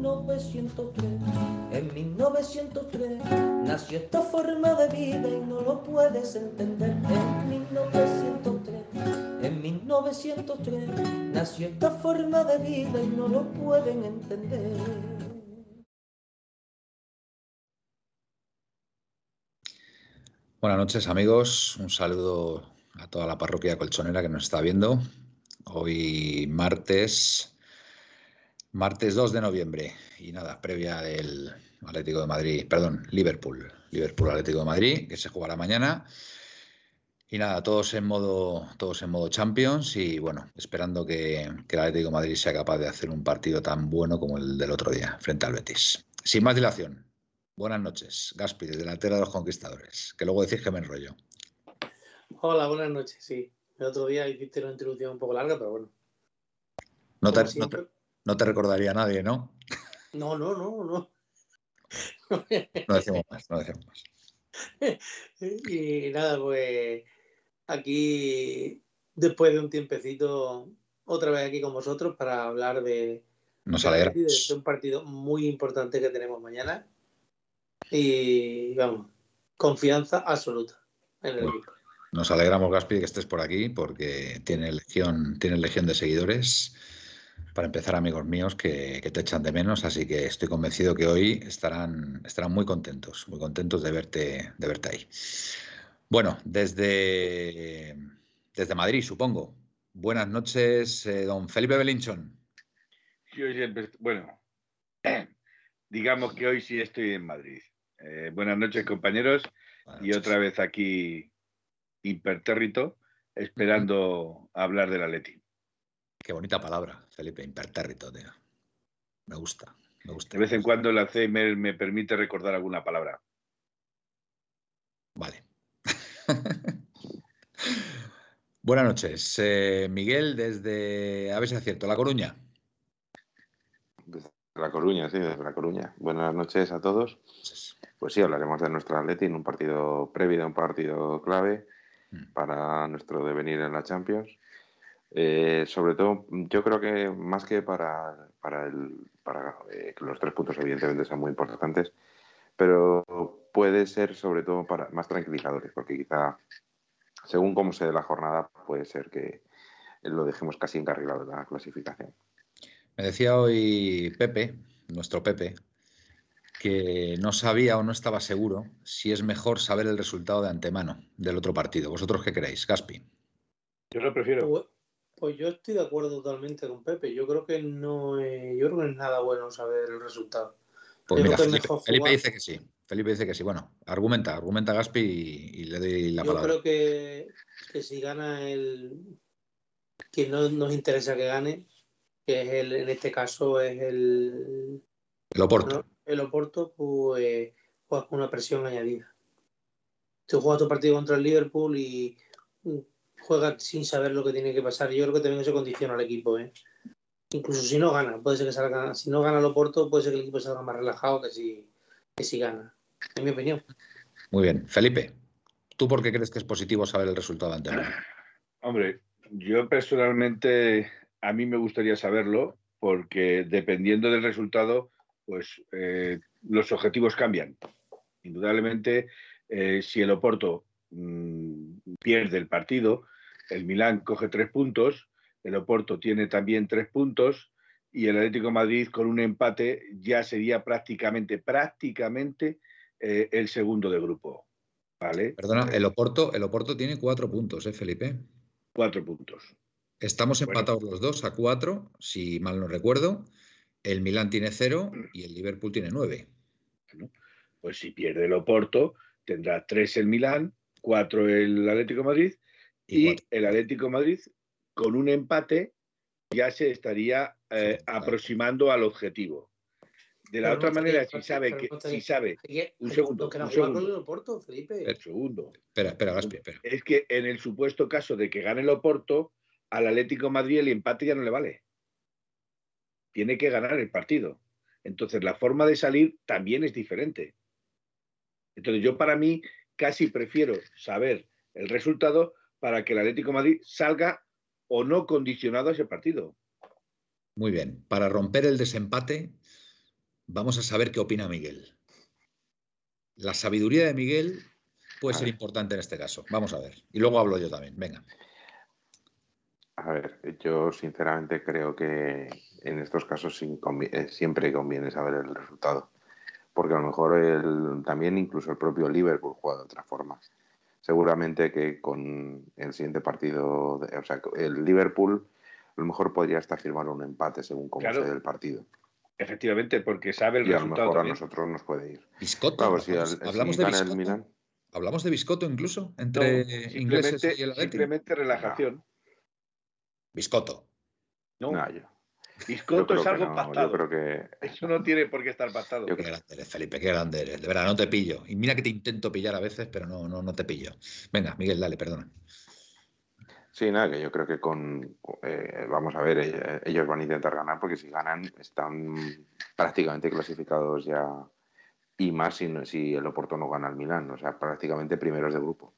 1903. En 1903 nació esta forma de vida y no lo puedes entender. En 1903, en 1903 nació esta forma de vida y no lo pueden entender. Buenas noches amigos, un saludo a toda la parroquia colchonera que nos está viendo. Hoy martes, martes 2 de noviembre y nada, previa del Atlético de Madrid, perdón, Liverpool, Liverpool Atlético de Madrid, que se jugará mañana. Y nada, todos en modo, todos en modo Champions y bueno, esperando que, que el Atlético de Madrid sea capaz de hacer un partido tan bueno como el del otro día frente al Betis. Sin más dilación, Buenas noches, Gaspi, desde la Tierra de los Conquistadores, que luego decís que me enrollo. Hola, buenas noches, sí. El otro día hiciste una introducción un poco larga, pero bueno. No te, no te, no te recordaría nadie, ¿no? No, no, no, no. No decimos más, no decimos más. y nada, pues aquí, después de un tiempecito, otra vez aquí con vosotros para hablar de, Nos de, de un partido muy importante que tenemos mañana. Y vamos, confianza absoluta en el Bueno. equipo. Nos alegramos, Gaspi, que estés por aquí porque tienes legión, tienes legión de seguidores. Para empezar, amigos míos, que, que te echan de menos, así que estoy convencido que hoy estarán, estarán muy contentos, muy contentos de verte, de verte ahí. Bueno, desde, desde Madrid, supongo. Buenas noches, eh, don Felipe Belinchón. Sí, hoy siempre est- bueno, digamos que hoy sí estoy en Madrid. Eh, buenas noches, compañeros, Buenas y otra vez aquí impertérrito, esperando hablar del Atleti. Qué bonita palabra, Felipe, impertérrito, tío. Me gusta, me gusta. De vez en cuando el Alzheimer me permite recordar alguna palabra. Vale. Buenas noches. Eh, Miguel, desde, a ver si acierto, La Coruña. Desde La Coruña, sí, desde La Coruña. Buenas noches a todos. Pues sí, hablaremos de nuestro Atleti en un partido previo, un partido clave Mm. para nuestro devenir en la Champions. Eh, sobre todo, yo creo que más que para, para, el, para eh, que los tres puntos evidentemente son muy importantes, pero puede ser sobre todo para más tranquilizadores, porque quizá según cómo se dé la jornada puede ser que lo dejemos casi encarrilado en la clasificación. Me decía hoy Pepe, nuestro Pepe, que no sabía o no estaba seguro si es mejor saber el resultado de antemano del otro partido. ¿Vosotros qué queréis, Gaspi? Yo lo prefiero. Pues, yo estoy de acuerdo totalmente con Pepe. Yo creo que no es, yo creo que no es nada bueno saber el resultado. Pues Yo mira, Felipe, dice que sí. Felipe dice que sí. Bueno, argumenta, argumenta Gaspi y, y le doy la Yo palabra. creo que, que si gana el que no nos interesa que gane, que es el, en este caso es el, El Oporto. ¿no? el Oporto, pues juegas con una presión añadida. Tú juegas tu partido contra el Liverpool y juegas sin saber lo que tiene que pasar. Yo creo que también eso condiciona al equipo, ¿eh? Incluso si no gana, puede ser que salga, si no gana el Oporto, puede ser que el equipo salga más relajado que si, que si gana. En mi opinión. Muy bien. Felipe, ¿tú por qué crees que es positivo saber el resultado antemano? Hombre, yo personalmente a mí me gustaría saberlo porque dependiendo del resultado, pues eh, los objetivos cambian. Indudablemente, eh, si el Oporto mm, pierde el partido, el Milán coge tres puntos, el Oporto tiene también tres puntos y el Atlético de Madrid con un empate ya sería prácticamente, prácticamente eh, el segundo de grupo. ¿Vale? Perdona, el Oporto, el Oporto tiene cuatro puntos, ¿eh, Felipe? Cuatro puntos. Estamos Bueno. empatados los dos a cuatro, si mal no recuerdo. El Milán tiene cero y el Liverpool tiene nueve. Pues si pierde el Oporto, tendrá tres el Milán, cuatro el Atlético de Madrid Y el Atlético de Madrid con un empate ya se estaría eh, aproximando al objetivo. De la Pero otra no manera, si sabe que, no si sabe, Un segundo, que no un segundo. Oporto, Felipe. el segundo, Espera, espera, Gaspi, espera. es que en el supuesto caso de que gane el Oporto, al Atlético de Madrid el empate ya no le vale. Tiene que ganar el partido. Entonces la forma de salir también es diferente. Entonces yo para mí casi prefiero saber el resultado para que el Atlético de Madrid salga o no condicionado a ese partido. Muy bien. Para romper el desempate, vamos a saber qué opina Miguel. La sabiduría de Miguel puede ser importante en este caso. Vamos a ver. Y luego hablo yo también. Venga. A ver, yo sinceramente creo que en estos casos eh, siempre conviene saber el resultado. Porque a lo mejor el- también incluso el propio Liverpool juega de otra forma. Seguramente que con el siguiente partido, de- o sea, el Liverpool a lo mejor podría hasta firmar un empate según cómo Claro. se dé el partido. Efectivamente, porque sabe el Y a lo resultado. mejor a nosotros nos puede ir. Biscotto. Claro, si, hablamos, al- hablamos si de Biscotto. Milan, Hablamos de Biscotto incluso No, entre ingleses simplemente, y el Atlético. simplemente relajación. Biscotto. No, no, yo, creo es algo no, yo creo que Eso no tiene por qué estar pactado. Yo Qué creo- grande eres, Felipe, qué grande eres. De verdad, no te pillo. Y mira que te intento pillar a veces, pero no, no, no te pillo. Venga, Miguel, dale, perdona. Sí, nada, que yo creo que con. eh, vamos a ver, eh, ellos van a intentar ganar porque si ganan están prácticamente clasificados ya. Y más si, el Oporto no gana al Milán, o sea, prácticamente primeros de grupo.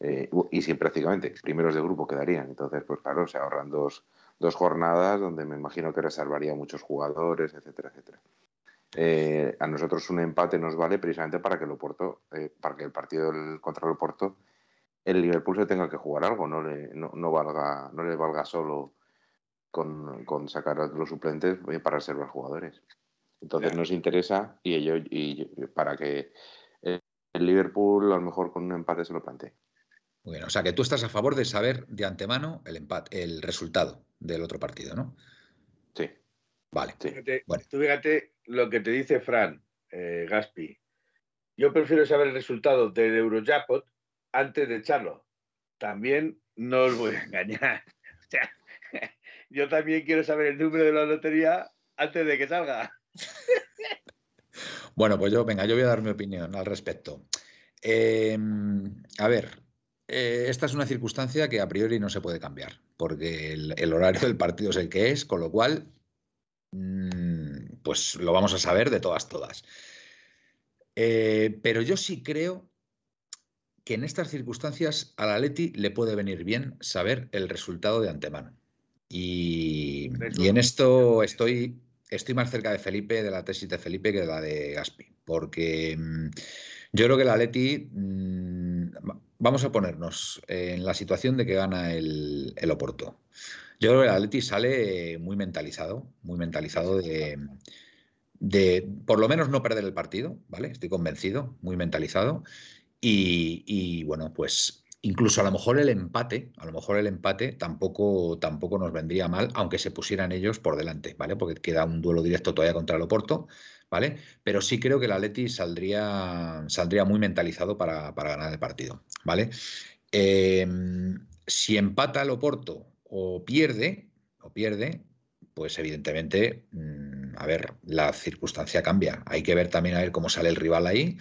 Eh, y si prácticamente primeros de grupo quedarían. Entonces, pues claro, se ahorran dos, dos jornadas donde me imagino que reservaría muchos jugadores, etcétera, etcétera. Eh, a nosotros un empate nos vale precisamente para que el Oporto, eh, para que el partido del- contra el Oporto el Liverpool se tenga que jugar algo, no le, no, no valga, no le valga solo con, con sacar a los suplentes eh, para reservar jugadores. Entonces nos interesa y ello y para que el, el Liverpool a lo mejor con un empate se lo plantee. Muy bien, o sea que tú estás a favor de saber de antemano el empate, el resultado del otro partido, ¿no? Sí, Vale. sí. Fíjate, Bueno. Tú fíjate lo que te dice Fran, eh, Gaspi. Yo prefiero saber el resultado del Eurojackpot antes de echarlo. También no os voy a engañar. O sea, yo también quiero saber el número de la lotería antes de que salga. Bueno, pues yo, venga, yo voy a dar mi opinión al respecto. Eh, a ver, eh, esta es una circunstancia que a priori no se puede cambiar, porque el, el horario del partido es el que es, con lo cual, mm, pues lo vamos a saber de todas, todas. Eh, pero yo sí creo que en estas circunstancias al Atleti le puede venir bien saber el resultado de antemano. Y, y en esto estoy, estoy más cerca de Felipe, de la tesis de Felipe, que de la de Gaspi, porque mm, yo creo que el Atleti, mm, vamos a ponernos en la situación de que gana el, el Oporto. Yo creo que el Atleti sale muy mentalizado, muy mentalizado de, de por lo menos no perder el partido, ¿vale? Estoy convencido, muy mentalizado. Y, y, bueno, pues incluso a lo mejor el empate, a lo mejor el empate tampoco, tampoco nos vendría mal, aunque se pusieran ellos por delante, ¿vale? Porque queda un duelo directo todavía contra el Oporto, ¿vale? Pero sí creo que el Atleti saldría, saldría muy mentalizado para, para ganar el partido, ¿vale? Eh, si empata el Oporto o pierde, o pierde, pues evidentemente, mmm, a ver, la circunstancia cambia. Hay que ver también a ver cómo sale el rival ahí,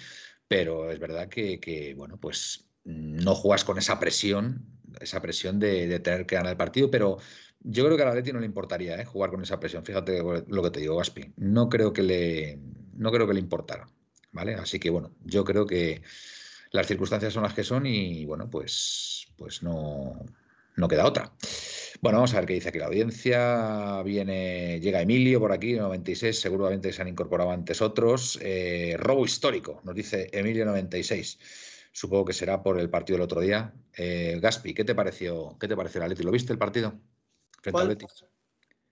pero es verdad que, que bueno, pues no juegas con esa presión, esa presión de, tener que ganar el partido, pero yo creo que a la Atleti no le importaría ¿eh? jugar con esa presión. Fíjate lo que te digo, Gaspi. No creo que le, no creo que le importara, ¿vale? Así que bueno, yo creo que las circunstancias son las que son y bueno, pues, pues no, no queda otra. Bueno, vamos a ver qué dice aquí la audiencia. Viene, llega Emilio por aquí, 96, seguramente se han incorporado antes otros. Eh, robo histórico, nos dice Emilio 96. Supongo que será por el partido del otro día. Eh, Gaspi, ¿qué te pareció? ¿Qué te pareció el Atleti? ¿Lo viste el partido? Frente ¿Cuál? al Betis.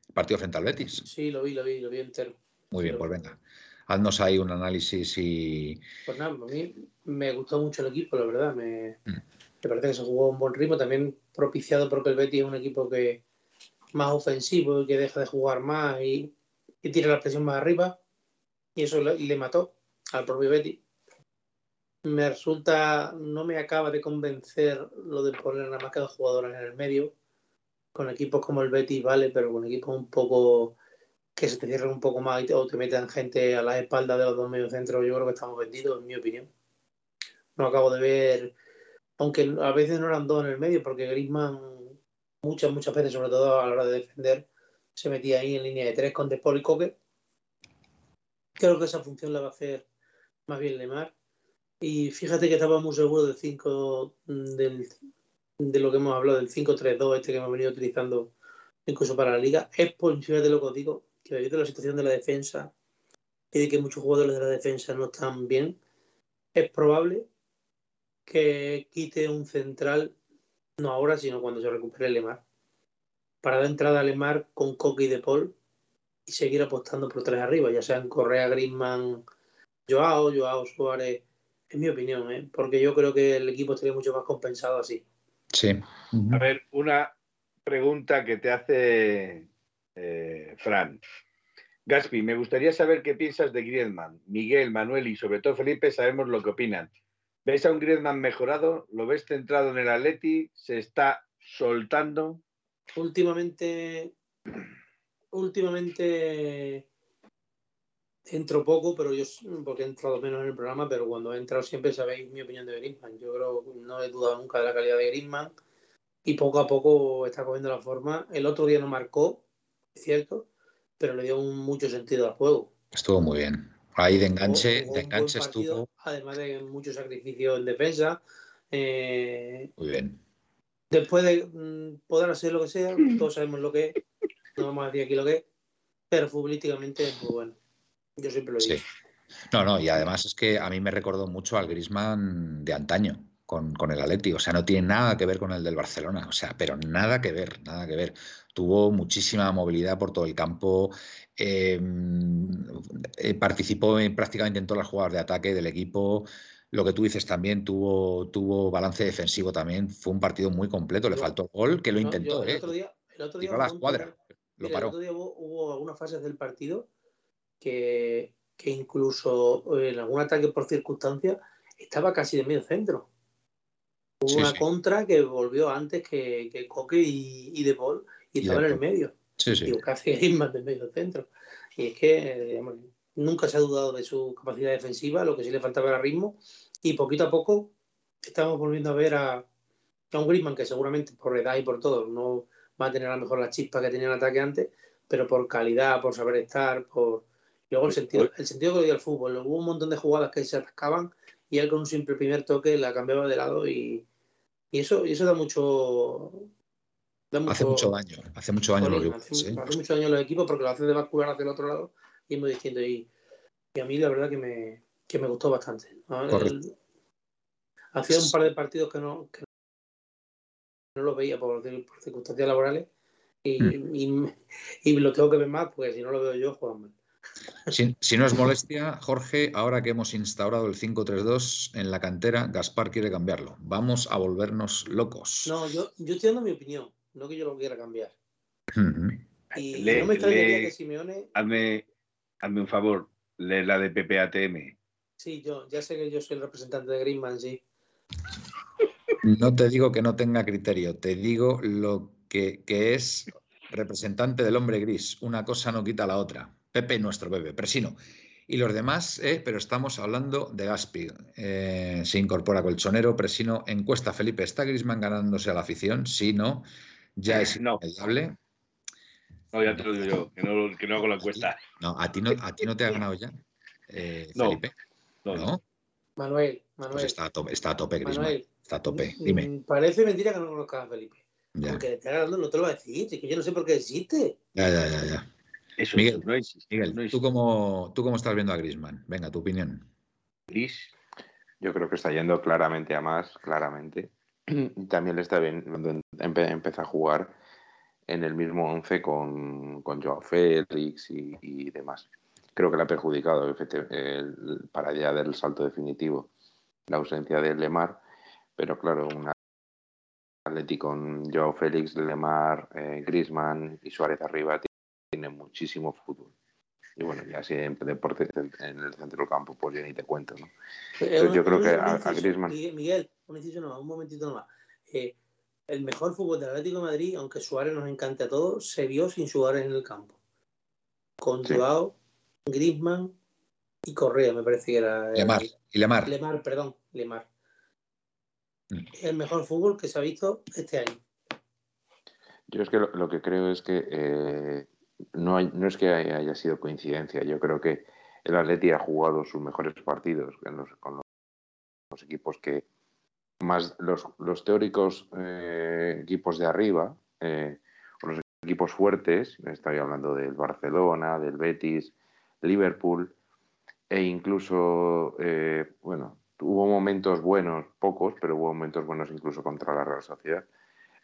El partido frente al Betis. Sí, lo vi, lo vi, lo vi entero. Muy Sí, bien, pues vi. venga. Haznos ahí un análisis y. Pues nada, a mí me gustó mucho el equipo, la verdad. Me, Mm. me parece que se jugó a un buen ritmo, también propiciado porque el Betis es un equipo que más ofensivo y que deja de jugar más y, y tira la presión más arriba. Y eso le, le mató al propio Betis. Me resulta, no me acaba de convencer lo de poner nada más que dos jugadores en el medio. Con equipos como el Betis, vale, pero con equipos un poco que se te cierren un poco más o te metan gente a la espalda de los dos mediocentros, yo creo que estamos vendidos, en mi opinión. No acabo de ver, aunque a veces no eran dos en el medio, porque Griezmann muchas, muchas veces, sobre todo a la hora de defender, se metía ahí en línea de tres con Despol y Coque. Creo que esa función la va a hacer más bien Lemar. Y fíjate que estaba muy seguro del 5 del, de lo que hemos hablado del 5-3-2 este que hemos venido utilizando incluso para la liga. Es por fíjate lo que os digo, que debido a la situación de la defensa y de que muchos jugadores de la defensa no están bien, es probable que quite un central, no ahora, sino cuando se recupere Lemar, para dar entrada a Lemar con Coque y De Paul y seguir apostando por tres arriba, ya sean Correa, Griezmann, Joao, Joao Suárez, en mi opinión, ¿eh? porque yo creo que el equipo estaría mucho más compensado así. Sí. A ver, una pregunta que te hace eh, Fran. Gaspi, me gustaría saber qué piensas de Griezmann. Miguel, Manuel y sobre todo Felipe sabemos lo que opinan. ¿Ves a un Griezmann mejorado? ¿Lo ves centrado en el Atleti? ¿Se está soltando? Últimamente, últimamente entro poco, pero yo, porque he entrado menos en el programa, pero cuando he entrado siempre sabéis mi opinión de Griezmann. Yo creo no he dudado nunca de la calidad de Griezmann y poco a poco está cogiendo la forma. El otro día no marcó, es cierto, pero le dio un, mucho sentido al juego. Estuvo muy bien. Ahí de enganche, de enganche estuvo. Además de mucho sacrificio en defensa. Eh, muy bien. Después de mm, poder hacer lo que sea, todos sabemos lo que es, no vamos a decir aquí lo que es, pero futbolísticamente es muy bueno. Yo siempre lo digo. Sí. No, no, y además es que a mí me recordó mucho al Grisman de antaño con, con, el Atleti. O sea, no tiene nada que ver con el del Barcelona. O sea, pero nada que ver, nada que ver. Tuvo muchísima movilidad por todo el campo. Em, eh, participó en, prácticamente en todas las jugadas de ataque del equipo. Lo que tú dices también tuvo, tuvo balance defensivo también. Fue un partido muy completo. Le faltó el gol, que lo intentó. el, ¿eh? otro día, el otro día, la escuadra. Lo paró. El otro día hubo, hubo algunas fases del partido que, que incluso en algún ataque por circunstancia estaba casi de medio centro. Hubo Sí, una sí. contra que volvió antes que, que Coque y, y De Paul y estaba en el medio. Sí, sí. Digo, casi Griezmann de medio centro. Y es que eh, digamos, nunca se ha dudado de su capacidad defensiva, lo que sí le faltaba era ritmo. Y poquito a poco estamos volviendo a ver a, a un Griezmann que seguramente por edad y por todo no va a tener a lo mejor la chispa que tenía en ataque antes, pero por calidad, por saber estar, por... Luego el sentido, el sentido que le dio al fútbol. Hubo un montón de jugadas que se atascaban y él con un simple primer toque la cambiaba de lado y, y eso, y eso da mucho... Da Hace mucho daño. Hace mucho daño los rivales. hace, hace mucho daño los equipos porque lo hace de bascular hacia el otro lado y es muy distinto. Y, y a mí la verdad que me, que me gustó bastante. El- hacía un par de partidos que no, que no lo veía por, por circunstancias laborales y, Mm. y, y lo tengo que ver más porque si no lo veo yo, juegan mal. Si, si no es molestia, Jorge, ahora que hemos instaurado el 5-3-2 en la cantera, Gaspar quiere cambiarlo. Vamos a volvernos locos. No, yo, yo estoy dando mi opinión, no que yo lo quiera cambiar. Ujú. Y Le- no me extrañaría le- que Simeone, Hazme, hazme un favor, lee la de PPATM. sí, yo ya sé que yo soy el representante de Griezmann, sí. No te digo que no tenga criterio, te digo lo que, que es representante del hombre gris. Una cosa no quita la otra. Pepe, nuestro Pepe, Presino. Y los demás, eh, pero estamos hablando de Gaspi. Eh, se incorpora Colchonero, Presino, encuesta Felipe. ¿Está Grisman ganándose a la afición? Sí, no. Ya es No. inevitable. No, ya te lo digo yo, que no, que no hago la encuesta. No, a ti no, a ti no te ha ganado ya, eh, No, Felipe. No, No, no. Manuel, pues Manuel. está a tope, está a tope Griezmann. Manuel, Está a tope. Dime. mm, Parece mentira que no conozcas a Felipe. Ya, Porque te está ganando, no te lo va a decir. Es que yo no sé por qué existe. ya, ya, ya, ya. Eso, Miguel, no existe. Miguel, no ¿tú cómo, ¿tú cómo estás viendo a Griezmann? Venga, tu opinión. Gris. Yo creo que está yendo claramente a más, claramente. Y También le está bien cuando empe- empieza a jugar en el mismo once con, con Joao Félix y, y demás. Creo que le ha perjudicado el- para ya del salto definitivo la ausencia de Lemar, pero claro, un Atleti con Joao Félix, Lemar, eh, Griezmann y Suárez arriba tiene muchísimo fútbol. Y bueno, ya siempre deporte en el centro del campo, pues ya ni te cuento, ¿no? Eh, yo creo un- que un a- a Griezmann- Miguel, Miguel, un inciso nomás, un momentito nomás. Eh, el mejor fútbol del Atlético de Madrid, aunque Suárez nos encante a todos, se vio sin Suárez en el campo. con Sí. Joao, Griezmann y Correa, me parece que era. el- Lemar. Y Lemar. Lemar, perdón, Lemar. Mm. El mejor fútbol que se ha visto este año. Yo es que lo, lo que creo es que eh, no, hay- no es que haya, sido coincidencia. Yo creo que el Atleti ha jugado sus mejores partidos con los, equipos que más los, los teóricos eh, equipos de arriba eh, los equipos fuertes. Estoy hablando del Barcelona, del Betis, Liverpool e incluso eh, bueno hubo momentos buenos, pocos, pero hubo momentos buenos incluso contra la Real Sociedad.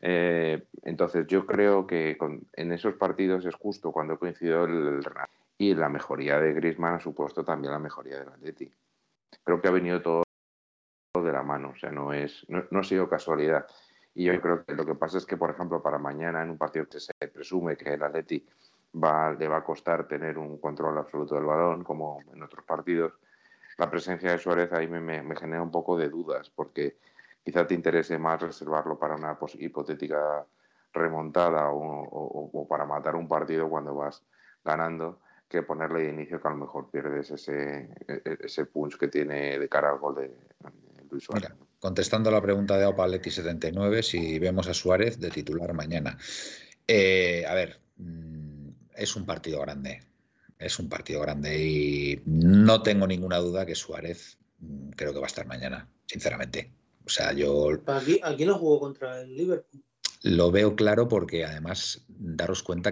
Eh, entonces yo creo que con- en esos partidos es justo cuando coincidió el, el y la mejoría de Griezmann ha supuesto también la mejoría del Atleti. Creo que ha venido todo de la mano, o sea, no es no, no ha sido casualidad. Y yo creo que lo que pasa es que, por ejemplo, para mañana en un partido que se presume que el Atleti va, le va a costar tener un control absoluto del balón, como en otros partidos, la presencia de Suárez ahí me, me- me genera un poco de dudas, porque quizá te interese más reservarlo para una pos- hipotética remontada o, o- o para matar un partido cuando vas ganando que ponerle de inicio que a lo mejor pierdes ese, e- ese punch que tiene de cara al gol de, de Luis Suárez. Mira, contestando a la pregunta de Opaletti79, si vemos a Suárez de titular mañana. Eh, a ver, mm, es un partido grande. Es un partido grande y no tengo ninguna duda que Suárez mm, creo que va a estar mañana, sinceramente. O sea, yo Aquí, aquí no jugó contra el Liverpool. lo veo claro porque además daros cuenta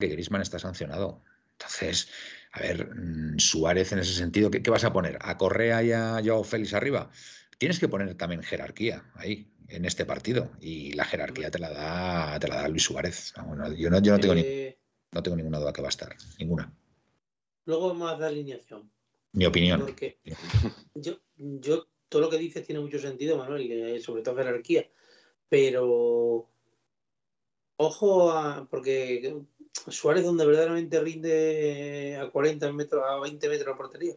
que Griezmann está sancionado. Entonces, a ver, mm, Suárez en ese sentido, ¿qué, qué vas a poner? ¿A Correa y a Joao Félix arriba? Tienes que poner también jerarquía ahí, en este partido. Y la jerarquía te la da, te la da Luis Suárez. No, yo, no, yo no tengo, ni- Eh, no tengo ninguna duda que va a estar. Ninguna. luego a dar alineación. Mi opinión. Porque yo, yo, todo lo que dices tiene mucho sentido, Manuel, eh, sobre todo jerarquía. Pero ojo a. Porque Suárez, donde verdaderamente rinde a 40 metros, a 20 metros la portería.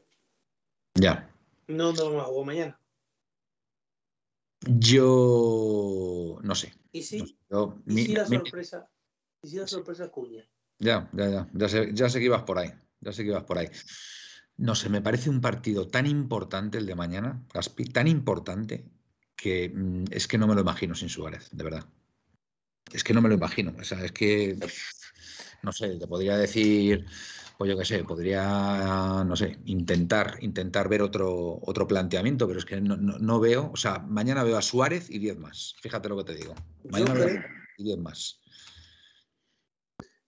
Ya. No, no vamos a jugar mañana. Yo no sé. Y si, no sé. Yo- y mi- si la mi- sorpresa, y si la sorpresa es Cuña. Ya, ya, ya. Ya sé, ya sé que ibas por ahí. Ya sé que ibas por ahí. No sé, me parece un partido tan importante el de mañana, Gaspi, tan importante que mm, es que no me lo imagino sin Suárez, de verdad. Es que no me lo imagino. O sea, es que, no sé, te podría decir, pues yo qué sé, podría, no sé, intentar, intentar ver otro, otro planteamiento, pero es que no, no- no veo, o sea, mañana veo a Suárez y 10 más. Fíjate lo que te digo. Mañana veo creo, y 10 más.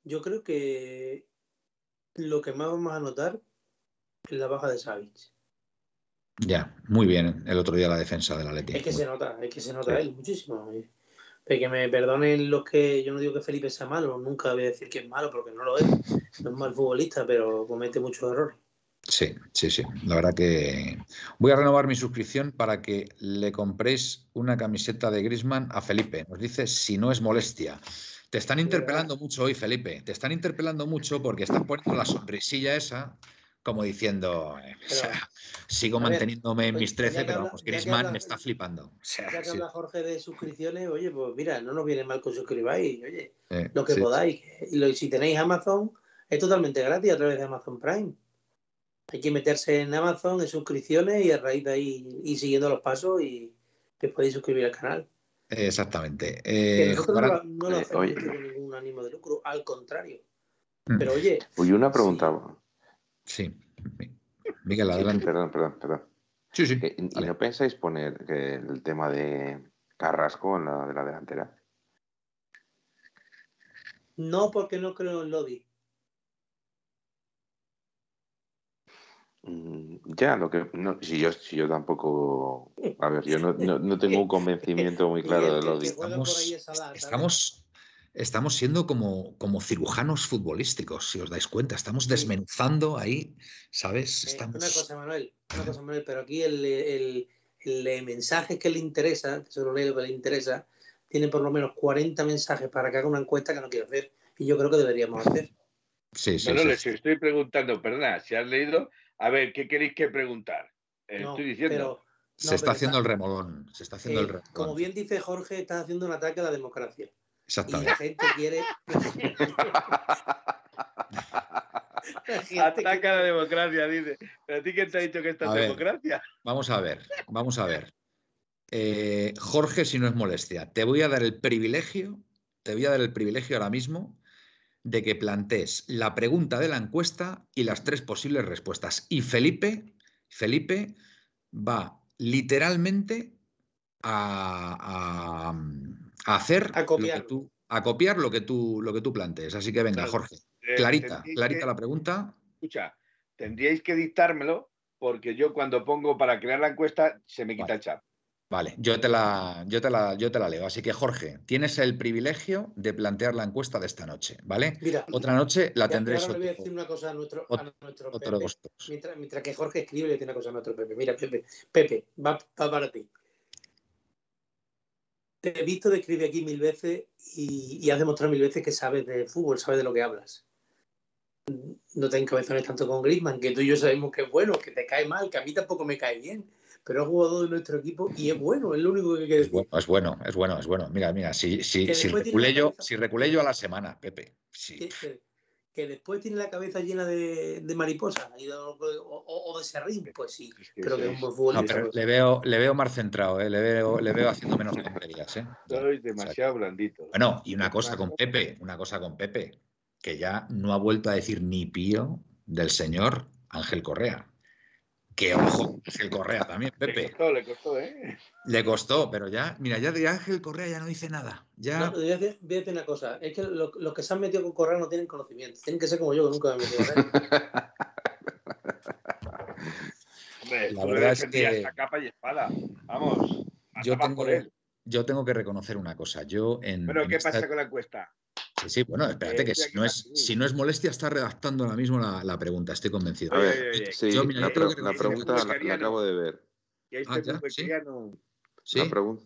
yo creo que lo que más vamos a notar la baja de Savic. Ya, muy bien el otro día la defensa del Atleti. Es que Muy- se nota, es que se nota Sí. él muchísimo. Pero que me perdonen los que yo no digo que Felipe sea malo, nunca voy a decir que es malo porque no lo es. No es mal futbolista, pero comete muchos errores. Sí, sí, sí. La verdad que voy a renovar mi suscripción para que le compréis una camiseta de Grisman a Felipe. Nos dice si no es molestia. Te están interpelando mucho hoy, Felipe. Te están interpelando mucho porque están poniendo la sonrisilla esa como diciendo, eh, o sea, sigo ver, manteniéndome en mis 13, ya que pero habla- habla- me está flipando. O sea, Ya que sí, habla Jorge de suscripciones, oye, pues mira, no nos viene mal que os suscribáis, oye, eh, lo que sí. podáis. Y lo- si tenéis Amazon, es totalmente gratis a través de Amazon Prime. Hay que meterse en Amazon, en suscripciones y a raíz de ahí ir siguiendo los pasos y os podéis suscribir al canal. Exactamente. Eh, nosotros no, jugará- lo- no lo eh, hacemos con ningún ánimo de lucro, al contrario. Mm. Pero oye, Oye, una pregunta. Sí. Miguel, Sí, adelante. perdón, perdón, perdón. Sí, sí. Eh, ¿Y Vale. no pensáis poner eh, el tema de Carrasco en la de la delantera? no porque no creo en Lodi. Mm, Ya, lo que no, si yo si yo tampoco, a ver, yo no, no, no tengo un convencimiento muy claro de que- lo que de juega por ahí es Salah, ¿sabes? Estamos, estamos siendo como, como cirujanos futbolísticos, si os dais cuenta. Estamos desmenuzando ahí, ¿sabes? Eh. Una cosa, Manuel, una cosa, Manuel, pero aquí el, el, el, el mensaje que le interesa, que solo lee lo que le interesa, tiene por lo menos 40 mensajes para que haga una encuesta que no quiero hacer. Y yo creo que deberíamos hacer. Sí, sí, No, no, sí. les estoy preguntando, perdona, si has leído, a ver, ¿qué queréis que preguntar? Eh, No, estoy diciendo. pero, Se está haciendo el remolón. Se está haciendo el eh, remolón. como bien dice Jorge, está haciendo un ataque a la democracia. Y Exactamente. la gente quiere. Ataca la democracia, dice. ¿Pero a ti quién te ha dicho que esto A es ver. democracia? Vamos a ver, vamos a ver. Eh, Jorge, si no es molestia, te voy a dar el privilegio, te voy a dar el privilegio ahora mismo de que plantees la pregunta de la encuesta y las tres posibles respuestas. Y Felipe, Felipe va literalmente a, a- a hacer A lo copiar. que tú, a copiar lo que tú, lo que tú plantees. Así que venga, Claro. Jorge, Eh, clarita, clarita que- la pregunta. Escucha, tendríais que dictármelo porque yo cuando pongo para crear la encuesta se me quita Vale. el chat. Vale, yo te la, yo te la, yo te la leo. Así que, Jorge, tienes el privilegio de plantear la encuesta de esta noche, ¿vale? Mira, Otra noche la tendréis ahora le voy a otro, decir una cosa a nuestro, a otro- nuestro otro de Pepe. mientras que Jorge escribe, le dice una cosa a nuestro Pepe. Mira, Pepe, Pepe, va, va para ti. Te he visto de escribir aquí mil veces y, y has demostrado mil veces que sabes de fútbol, sabes de lo que hablas. No te encabezones tanto con Griezmann, que tú y yo sabemos que es bueno, que te cae mal, que a mí tampoco me cae bien, pero es jugador de nuestro equipo y es bueno, es lo único que hay que Es decir. bueno, es bueno, es bueno, es bueno. Mira, mira, si, si, si reculé yo, si reculé yo a la semana, Pepe. Sí. que, que- que después tiene la cabeza llena de, de mariposas y de- o, o- de serrín, pues sí, Es que creo que es un buen No, futbolista. pero le veo, le veo más centrado, ¿eh? le, veo, le veo haciendo menos tonterías. ¿eh? Sois demasiado blandito. Bueno, y una cosa con Pepe, una cosa con Pepe, que ya no ha vuelto a decir ni pío del señor Ángel Correa. Que ojo, Ángel Correa también, Le Pepe. costó, le costó, ¿eh? Le costó, pero ya, mira, ya de Ángel Correa ya no dice nada. Ya, No, voy, a decir, voy a decir una cosa, es que lo- los que se han metido con Correa no tienen conocimiento, tienen que ser como yo, que nunca me he metido con él. Hombre, La le verdad es que- a capa y espada. Vamos, yo tengo, por él. yo tengo que reconocer una cosa. Yo en, en ¿qué esta- pasa con la encuesta? Sí, sí, bueno, espérate, Eh, que estoy si no, es, para ti. si no es molestia, está redactando ahora mismo la, la pregunta, estoy convencido. A Oye, ver, oye, oye, sí, yo, mira, la, pre- la pregunta que la, acabo de ver. Y este Ah, ya, fútbol sí. cristiano- ¿Sí? La pregunta.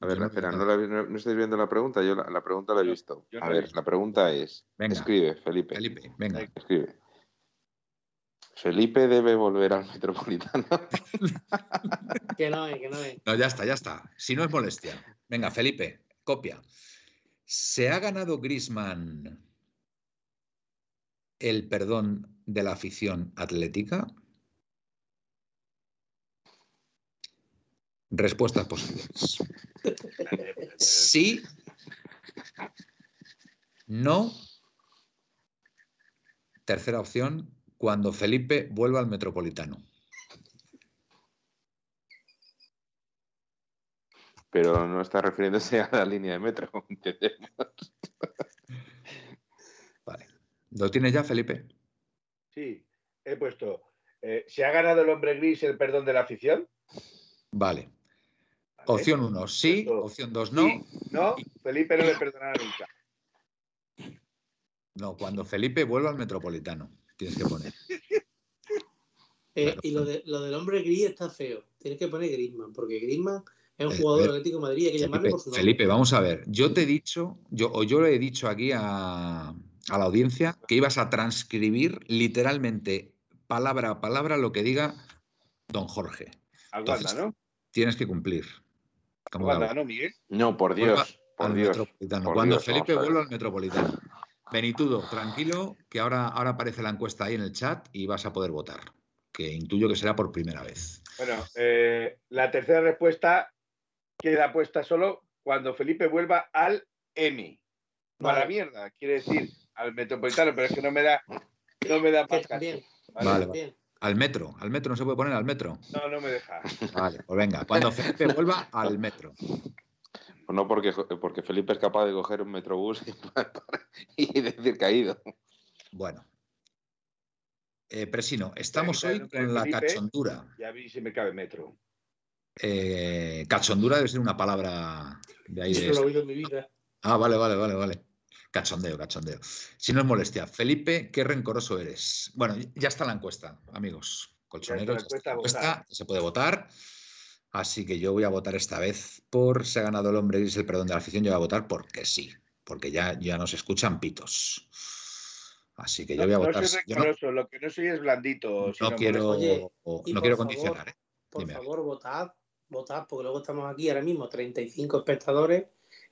A ver, no espera, no, la, no, no estáis viendo la pregunta, yo la, la pregunta la he visto. A ver, la pregunta es, Venga. escribe, Felipe, Felipe, venga. escribe. Felipe debe volver al Metropolitano. que no es, que no es. No, ya está, ya está. Si no es molestia. Venga, Felipe, copia. ¿Se ha ganado Grisman el perdón de la afición atlética? Respuestas posibles. Sí. No. Tercera opción, cuando Felipe vuelva al Metropolitano. Pero no está refiriéndose a la línea de metro. ¿entendemos? Vale. ¿Lo tienes ya, Felipe? Sí, he puesto. eh, ¿Se ha ganado el hombre gris el perdón de la afición? Vale. Vale. Opción 1, sí. Puesto Opción 2, no. sí, No, Felipe no le perdonará nunca. No, cuando Felipe vuelva al Metropolitano. Tienes que poner. Eh, Claro. y lo, de, lo del hombre gris está feo. Tienes que poner Griezmann, porque Griezmann es un jugador del Atlético de Madrid, hay que llamarle Felipe, por su nombre. Felipe, vamos a ver. Yo te he dicho, yo, o yo le he dicho aquí a, a la audiencia que ibas a transcribir literalmente, palabra a palabra, lo que diga don Jorge. Aguanta, Entonces, ¿no? Tienes que cumplir. ¿Cómo Aguanta? ¿no, Miguel? No, por Dios, por al Dios. Metropolitano. por Cuando Dios, Felipe vuelva al Metropolitano. Benitudo, tranquilo, que ahora, ahora aparece la encuesta ahí en el chat y vas a poder votar. Que intuyo que será por primera vez. Bueno, eh, la tercera respuesta queda puesta solo cuando Felipe vuelva al EMI. No a la Vale. mierda, quiere decir al metropolitano, pero es que no me da, no me da Que más caso, también, ¿vale? Vale, también. Al metro, al metro no se puede poner al metro. No, no me deja. Vale, pues venga, cuando Felipe vuelva al metro. Pues no porque, porque Felipe es capaz de coger un metrobús y, y decir que ha ido. Bueno. Eh, Presino, estamos hoy con la Felipe. cachondura. Ya vi si me cabe metro. Eh, cachondura debe ser una palabra de ahí Eso de... no lo he oído en mi vida. Ah, vale, vale, vale, vale. Cachondeo, cachondeo. Si no es molestia, Felipe, qué rencoroso eres. Bueno, ya está la encuesta, amigos. Colchoneros, Ya está la encuesta, se puede votar. Así que yo voy a votar esta vez por se ha ganado el hombre gris el perdón de la afición. Yo voy a votar porque sí, porque ya, ya nos escuchan pitos. Así que yo voy a no, votar. soy yo no, rencoroso, lo que no soy es blandito. no no quiero, Oye, no quiero favor, condicionar. ¿eh? Por Dime. favor, votad, votad, porque luego estamos aquí ahora mismo 35 espectadores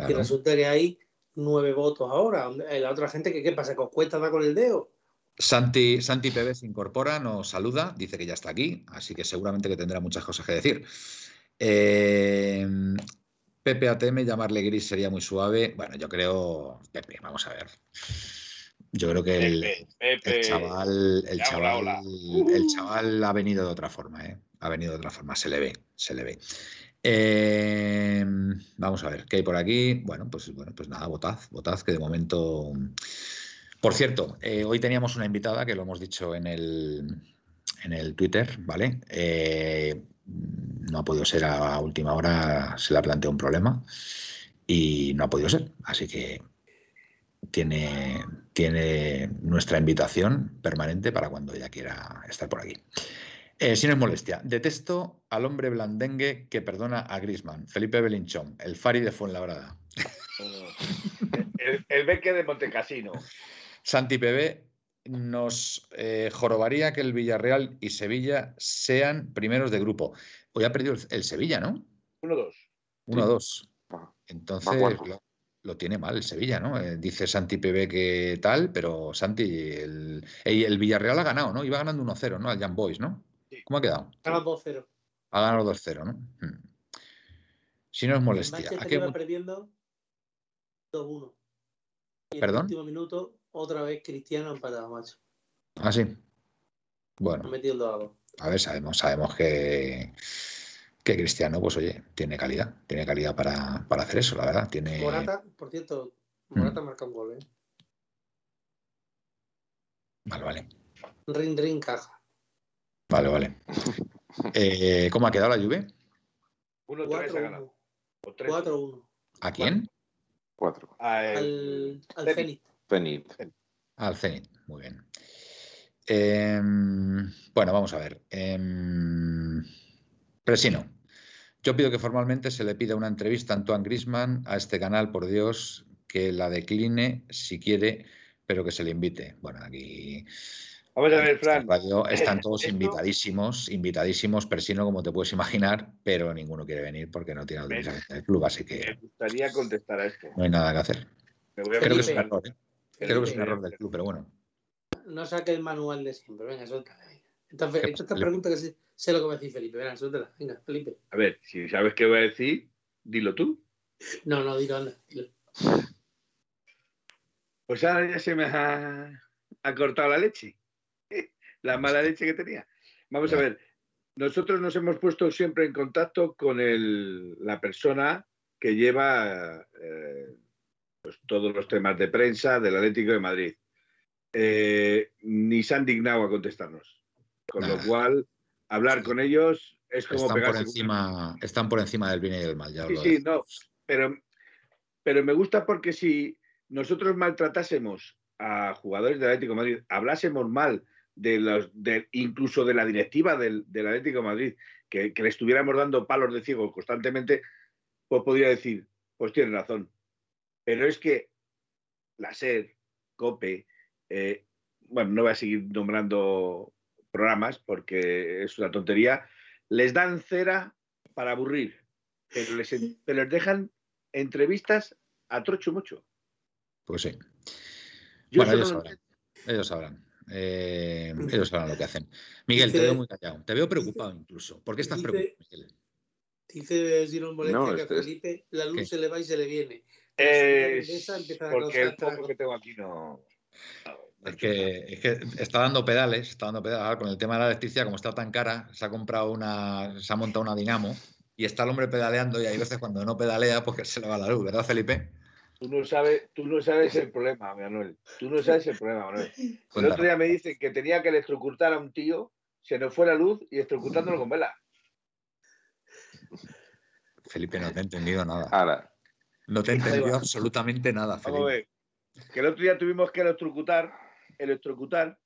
y resulta que hay nueve votos ahora. La otra gente, que, ¿qué pasa? ¿Que os cuesta dar con el dedo? Santi, Santi PB se incorpora, nos saluda, dice que ya está aquí, así que seguramente que tendrá muchas cosas que decir. Eh, Pepe ATM, llamarle gris sería muy suave. Bueno, yo creo. Pepe, vamos a ver. Yo creo que el, el chaval, el chaval, el chaval ha venido de otra forma, ¿eh? Ha venido de otra forma, se le ve, se le ve. Eh, vamos a ver, ¿qué hay por aquí? Bueno, pues bueno, pues nada, votad, votad, que de momento. Por cierto, eh, hoy teníamos una invitada que lo hemos dicho en el, en el Twitter, ¿vale? Eh, no ha podido ser a última hora, se le ha planteado un problema y no ha podido ser. Así que tiene, tiene nuestra invitación permanente para cuando ella quiera estar por aquí. Eh, si no es molestia, detesto al hombre blandengue que perdona a Grisman, Felipe Belinchón, el Fari de Fuenlabrada. el, el beque de Montecasino. Santi PB nos eh, jorobaría que el Villarreal y Sevilla sean primeros de grupo. Hoy ha perdido el, Sevilla, ¿no? 1-2. 1-2. Entonces lo, tiene mal el Sevilla, ¿no? Eh, dice Santi PB que tal, pero Santi, el, el, Villarreal ha ganado, ¿no? Iba ganando 1-0, ¿no? Al Jan Boys, ¿no? ¿Cómo ha quedado? Ha ganado 2-0. Ha ganado 2-0, ¿no? Hmm. Si no es molestia. ¿A qué... iba perdiendo 2-1. ¿Perdón? En el último minuto otra vez Cristiano empatado, macho. Ah, sí. Bueno. Metiendo A ver, sabemos, sabemos que, que Cristiano, pues oye, tiene calidad, tiene calidad para, para hacer eso, la verdad. Tiene... Morata, por cierto, Morata mm. marca un gol, ¿eh? Vale, vale. Ring, ring, caja. Vale, vale. Eh, ¿Cómo ha quedado la lluvia? 1-3 4-1. ¿A quién? 4. Al, al Zenit. Zenit. Al Zenit, muy bien. Em, bueno, vamos a ver. Eh, Presino. Yo pido que formalmente se le pida una entrevista a Antoine Grisman a este canal, por Dios, que la decline si quiere, pero que se le invite. Bueno, aquí. Vamos a ver, Fran. están todos invitadísimos, invitadísimos, Presino, como te puedes imaginar, pero ninguno quiere venir porque no tiene autorización del club, así que. Me gustaría contestar a esto. No hay nada que hacer. Creo que es un error, ¿eh? Creo que es un error del club, pero bueno. No saque el manual de siempre, venga, suéltala. Esta, esta pregunta que sé, sé, lo que va a decir Felipe, venga, suéltala, venga, Felipe. A ver, si sabes qué voy a decir, dilo tú. No, no, dilo, anda, Pues ahora ya se me ha, ha cortado la leche, la mala leche que tenía. Vamos a ver, nosotros nos hemos puesto siempre en contacto con el, la persona que lleva eh, pues, todos los temas de prensa del Atlético de Madrid. Eh, ni se han dignado a contestarnos. Con lo cual, hablar con ellos es como están por encima Están por encima del bien y del mal, ya sí, sí, no, pero, pero me gusta porque si nosotros maltratásemos a jugadores del Atlético de Madrid, hablásemos mal de los, de, incluso de la directiva del, del Atlético de Madrid, que, que, le estuviéramos dando palos de ciego constantemente, pues podría decir, pues tiene razón, pero es que la SER, COPE, eh, bueno, no voy a seguir nombrando programas porque es una tontería, les dan cera para aburrir, pero les, pero les dejan entrevistas a trocho mucho. Pues sí. bueno, ellos sabrán. Ellos sabrán. Eh, ellos sabrán lo que hacen. Miguel, te veo muy callado. Te veo preocupado incluso. ¿Por qué estás preocupado, Miguel? Dice Simón Molestia no, que a Felipe la luz ¿Qué? se le va y se le viene. Eh, porque el poco que tengo aquí no. Es que, es que, está dando pedales, está dando pedales. Con el tema de la electricidad, como está tan cara, se ha comprado una, se ha montado una dinamo y está el hombre pedaleando y hay veces cuando no pedalea, porque se le va la luz, ¿verdad, Felipe? Tú no sabes, tú no sabes el problema, Manuel. Tú no sabes el problema, Manuel. El otro día me dicen que tenía que electrocutar a un tío, se nos fue la luz y electrocutándolo con vela. Felipe, no te he entendido nada. Ahora, no te he entendido absolutamente nada, Felipe. Ver, que el otro día tuvimos que electrocutar, electrocutar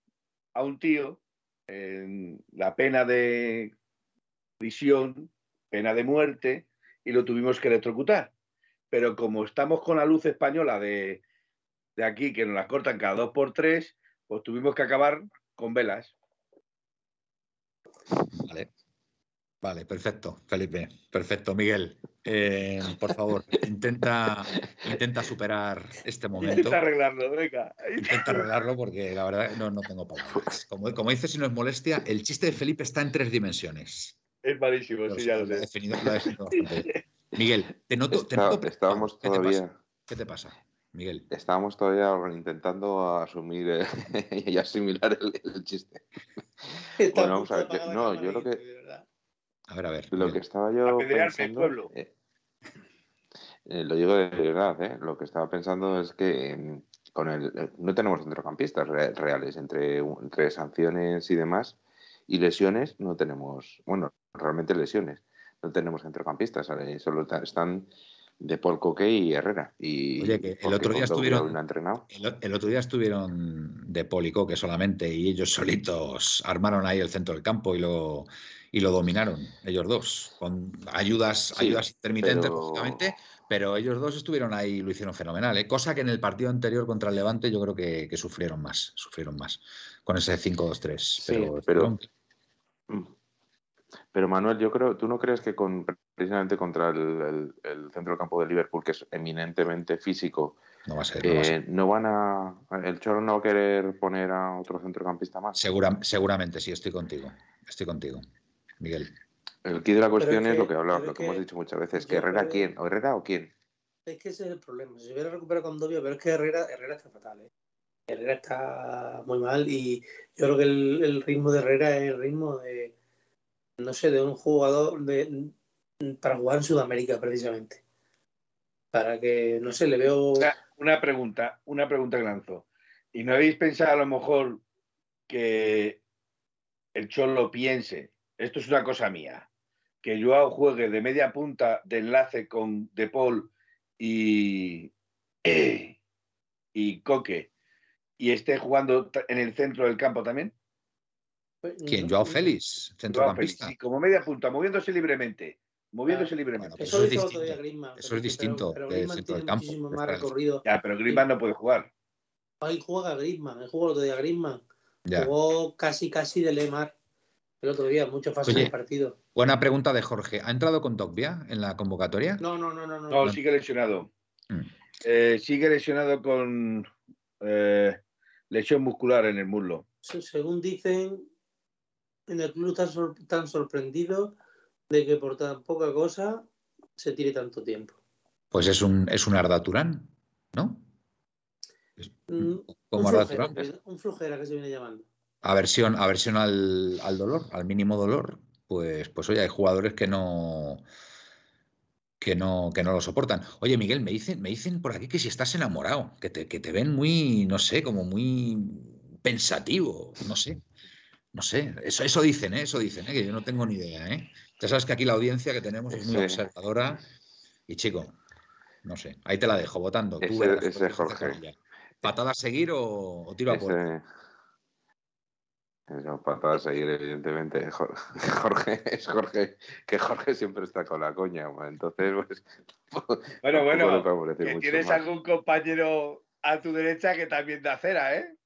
a un tío en la pena de prisión, pena de muerte, y lo tuvimos que electrocutar. Pero como estamos con la luz española de, de aquí, que nos la cortan cada dos por tres, pues tuvimos que acabar con velas. Vale. Vale, perfecto, Felipe. Perfecto, Miguel. Eh, por favor, intenta, intenta superar este momento. Intenta arreglarlo, venga. Intenta arreglarlo porque la verdad no, no tengo palabras. Como, como dice, si no es molestia, el chiste de Felipe está en tres dimensiones. Es malísimo, sí, ya lo Lo sé. definido- lo ha definido bastante. Miguel, te noto. te noto estábamos ¿Qué te pasa? todavía, ¿Qué te pasa, Miguel? estábamos todavía intentando asumir eh, y asimilar el, el chiste. Está Bueno, vamos a ver, yo- no, yo lo que- de verdad. A ver, a ver. Lo Miguel. que estaba yo pensando, pueblo. eh, eh, lo digo de verdad, ¿eh? lo que estaba pensando es que eh, con el, no tenemos centrocampistas re- reales entre, entre sanciones y demás y lesiones no tenemos, bueno, realmente lesiones, no tenemos centrocampistas, solo están de Paul Coque y Herrera. Y Oye, que el otro día estuvieron-. El, otro día estuvieron de que solamente y ellos solitos armaron ahí el centro del campo y lo, y lo dominaron, ellos dos, con ayudas, Sí, ayudas intermitentes, pero- lógicamente, pero ellos dos estuvieron ahí y lo hicieron fenomenal, ¿eh? cosa que en el partido anterior contra el Levante yo creo que, que sufrieron más, sufrieron más con ese 5-2-3. Sí, pero, pero-. Pero Manuel, yo creo, ¿tú no crees que con precisamente contra el, el- el centro del campo de Liverpool, que es eminentemente físico, no va a ser. no va a ser. eh, no van a. El Cholo no va a querer poner a otro centrocampista más? Segura- seguramente sí, estoy contigo, estoy contigo, Miguel. El kit de la cuestión es es, lo que- pero lo que hemos dicho muchas veces, que Herrera creo- quién, o Herrera o quién. Es que ese es el problema. Si se hubiera recuperado con Dobia, pero es que Herrera, Herrera está fatal. ¿eh? Herrera está muy mal y yo creo que el, el ritmo de Herrera es el ritmo de, no sé, de un jugador de, para jugar en Sudamérica precisamente. Para que, no sé, le veo... Una, pregunta, una pregunta que lanzo. ¿Y no habéis pensado a lo mejor que el Cholo piense, esto es una cosa mía, que Joao juegue de media punta de enlace con De Paul y, y Coque y esté jugando en el centro del campo también? ¿Quién? Joao Félix, centrocampista. sí, como media punta, moviéndose libremente, moviéndose Ah, libremente. bueno, Eso eso es distinto. Griezmann. Eso pero- es distinto Pero, centro del campo, más recorrido. Ya, pero Griezmann no puede jugar. Ahí juega Griezmann. Él jugó el otro día Griezmann. Ya. Jugó casi, casi de Lemar el otro día. Mucho fácil el partido. Buena pregunta de Jorge. ¿Ha entrado con Dogbia en la convocatoria? No, no, no, no. no. No, No. sigue lesionado. Mm. Eh, sigue lesionado con eh, lesión muscular en el muslo. Se- según dicen, en el club están, sor- están sorprendidos de que por tan poca cosa se tire tanto tiempo. Pues es un, es un Arda Turán, ¿no? Es- Mm, Como un, Arda flojera, Turán. un flojera que se viene llamando. Aversión, aversión al, al dolor, al mínimo dolor. Pues, pues oye, hay jugadores que no. Que no, que no lo soportan. Oye, Miguel, me dicen, me dicen por aquí que si estás enamorado, que te, que te ven muy, no sé, como muy pensativo, no sé. No sé, eso, eso dicen, ¿eh? eso dicen, ¿eh? que yo no tengo ni idea. ¿eh? Ya sabes que aquí la audiencia que tenemos es muy Ese- observadora y chico, no sé, ahí te la dejo votando. Tú Ese- verás ese Jorge. ¿Patada a seguir o, o tiro a puerta? Ese, esa patada a seguir, evidentemente. Jor- Jorge es Jorge, que Jorge siempre está con la coña. Entonces, pues. Bueno, tampoco bueno, que tienes más. algún compañero a tu derecha que también da cera, ¿eh?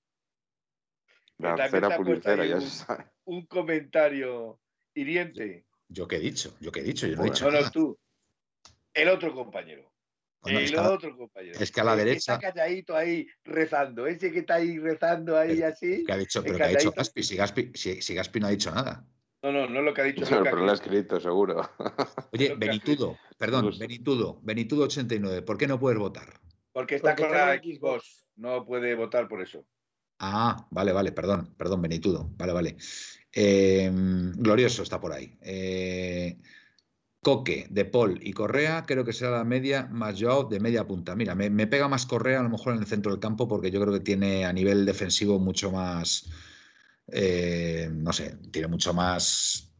La ya un- se sabe. Un comentario hiriente. Yo qué he dicho, yo qué he dicho, yo no he dicho No, no, tú. El otro compañero. Bueno, es el que a la- otro compañero. es que a la El derecha- está calladito ahí rezando. Ese que está ahí rezando ahí Pero- así. ¿Qué ha dicho? el ¿Pero qué ha dicho. Gaspi? Si Gaspi, si, si Gaspi no ha dicho nada. No, no, no es lo que ha dicho. es Pero, lo que ha pero lo ha escrito. seguro. Oye, que Benitudo, perdón. Benitudo, Benitudo 89, ¿por qué no puedes votar? Porque está Porque con la Xbox. No puede votar por eso. Ah, vale, vale, perdón, perdón, Benitudo, vale, vale. Eh, glorioso está por ahí. Eh, Coque, De Paul y Correa, creo que será la media más Joao de media punta. Mira, me, me pega más Correa a lo mejor en el centro del campo porque yo creo que tiene a nivel defensivo mucho más, eh, no sé, tiene mucho más,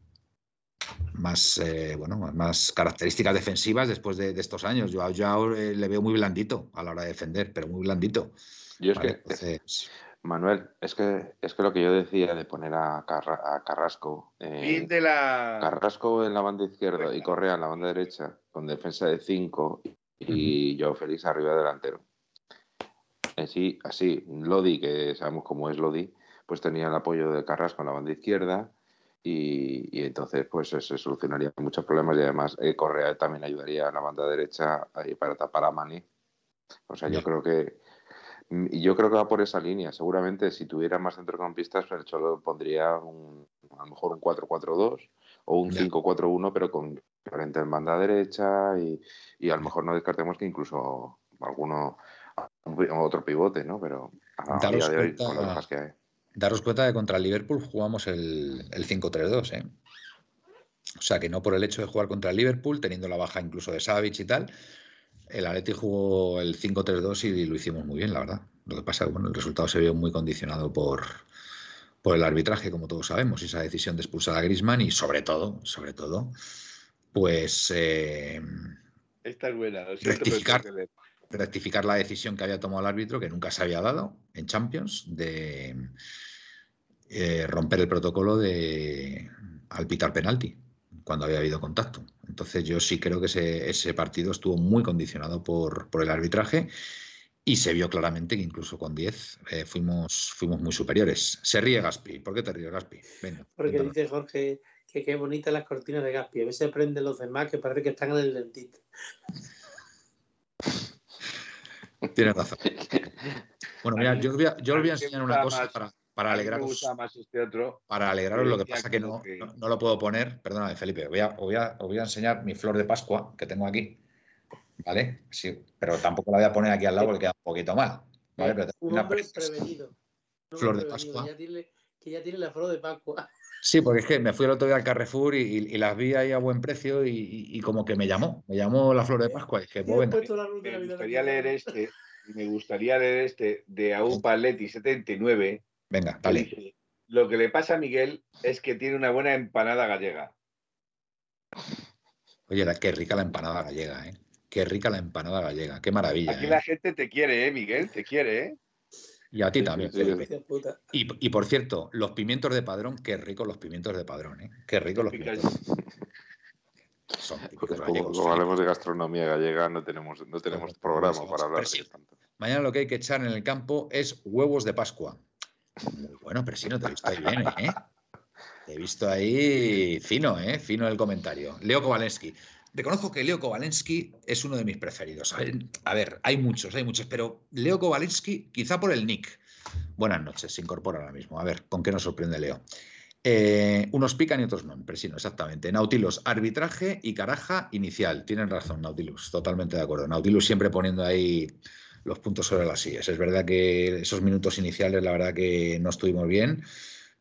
más, eh, bueno, más características defensivas después de, de estos años. Yo a Joao eh, le veo muy blandito a la hora de defender, pero muy blandito. Yo es Vale, que, entonces, Manuel, es que, es que lo que yo decía de poner a, Carra- a Carrasco. eh, Fin de la. Carrasco en la banda izquierda y. Correa en la banda derecha, con defensa de 5 y Joao Félix arriba delantero. Así, así, Lodi, que sabemos cómo es Lodi, pues tenía el apoyo de Carrasco en la banda izquierda y, entonces pues se solucionaría muchos problemas y además eh, Correa también ayudaría a la banda derecha ahí para tapar a Mani. O sea, yo creo que yo creo que va por esa línea. Seguramente si tuviera más centrocampistas, pues el Cholo pondría un, a lo mejor un 4-4-2 o un 5-4-1, pero con frente en banda derecha y, y, a lo mejor no descartemos que incluso alguno otro pivote, ¿no? Pero a, día de hoy, con los que hay. Daros cuenta que contra el Liverpool jugamos el, el 5-3-2, ¿eh? O sea que no por el hecho de jugar contra el Liverpool, teniendo la baja incluso de Savic y tal, el Atleti jugó el 5-3-2 y lo hicimos muy bien, la verdad. Lo que pasa es que bueno, el resultado se vio muy condicionado por, por el arbitraje, como todos sabemos, y esa decisión de expulsar a Grisman y sobre todo, sobre todo, pues eh, Esta es buena, rectificar, rectificar la decisión que había tomado el árbitro, que nunca se había dado en Champions, de eh, romper el protocolo de al pitar penalti cuando había habido contacto. Entonces yo sí creo que ese, partido estuvo muy condicionado por, el arbitraje y se vio claramente que incluso con 10 eh, fuimos, fuimos muy superiores. Se ríe Gaspi. ¿Por qué te ríes, Gaspi? Porque dice Jorge que qué bonitas las cortinas de Gaspi. A veces aprenden los demás que parece que están en el dentista. Tienes razón. Bueno, mira, yo os voy a, yo voy a enseñar una cosa para, para alegraros. este otro, para alegraros, lo que pasa que no, no, lo puedo poner. Perdóname, Felipe, voy a, voy, a, voy a enseñar mi flor de Pascua que tengo aquí. ¿Vale? Sí, pero tampoco la voy a poner aquí al lado porque queda un poquito mal. ¿vale? Pero un hombre prevenido. flor de Pascua. Que ya, tiene, que ya, tiene, la flor de Pascua. Sí, porque es que me fui el otro día al Carrefour y, y, las vi ahí a buen precio y, y, como que me llamó, me llamó la flor de Pascua. Que, pues, me gustaría leer este, me gustaría leer este de Aún Paletti 79. Venga, dale. Lo que le pasa a Miguel es que tiene una buena empanada gallega. Oye, qué rica la empanada gallega, ¿eh? Qué rica la empanada gallega, qué maravilla. Aquí ¿eh? la gente te quiere, ¿eh, Miguel? Te quiere, ¿eh? Y a ti también, Felipe. Y, por cierto, los pimientos de padrón, qué ricos los pimientos de padrón, ¿eh? Qué ricos los pimientos. Son como, hablemos de gastronomía gallega, no tenemos, no tenemos programa para hablar de tanto. Mañana lo que hay que echar en el campo es huevos de Pascua. Muy bueno, pero no te he visto ahí bien, ¿eh? Te he visto ahí fino, ¿eh? Fino el comentario. Leo Kowalensky. Reconozco que Leo Kowalensky es uno de mis preferidos. A ver, hay muchos, hay muchos, pero Leo Kowalensky, quizá por el nick. Buenas noches, se incorpora ahora mismo. A ver, ¿con qué nos sorprende Leo? Eh, unos pican y otros no, Presino, exactamente. Nautilus, arbitraje y caraja inicial. Tienen razón, Nautilus, totalmente de acuerdo. Nautilus siempre poniendo ahí los puntos sobre las sillas. Es verdad que esos minutos iniciales, la verdad que no estuvimos bien.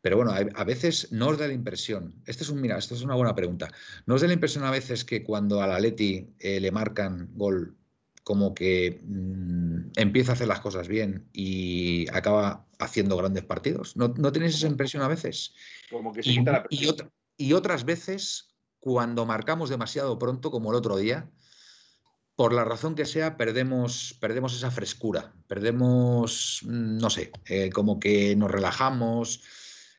Pero bueno, a veces no os da la impresión, este es un, mira, esto es una buena pregunta, ¿no os da la impresión a veces que cuando a la Leti eh, le marcan gol, como que mm, empieza a hacer las cosas bien y acaba haciendo grandes partidos? ¿No, ¿no tenéis esa impresión a veces? Como que se y, la y, y otras veces, cuando marcamos demasiado pronto, como el otro día, por la razón que sea, perdemos, perdemos esa frescura, perdemos, mm, no sé, eh, como que nos relajamos,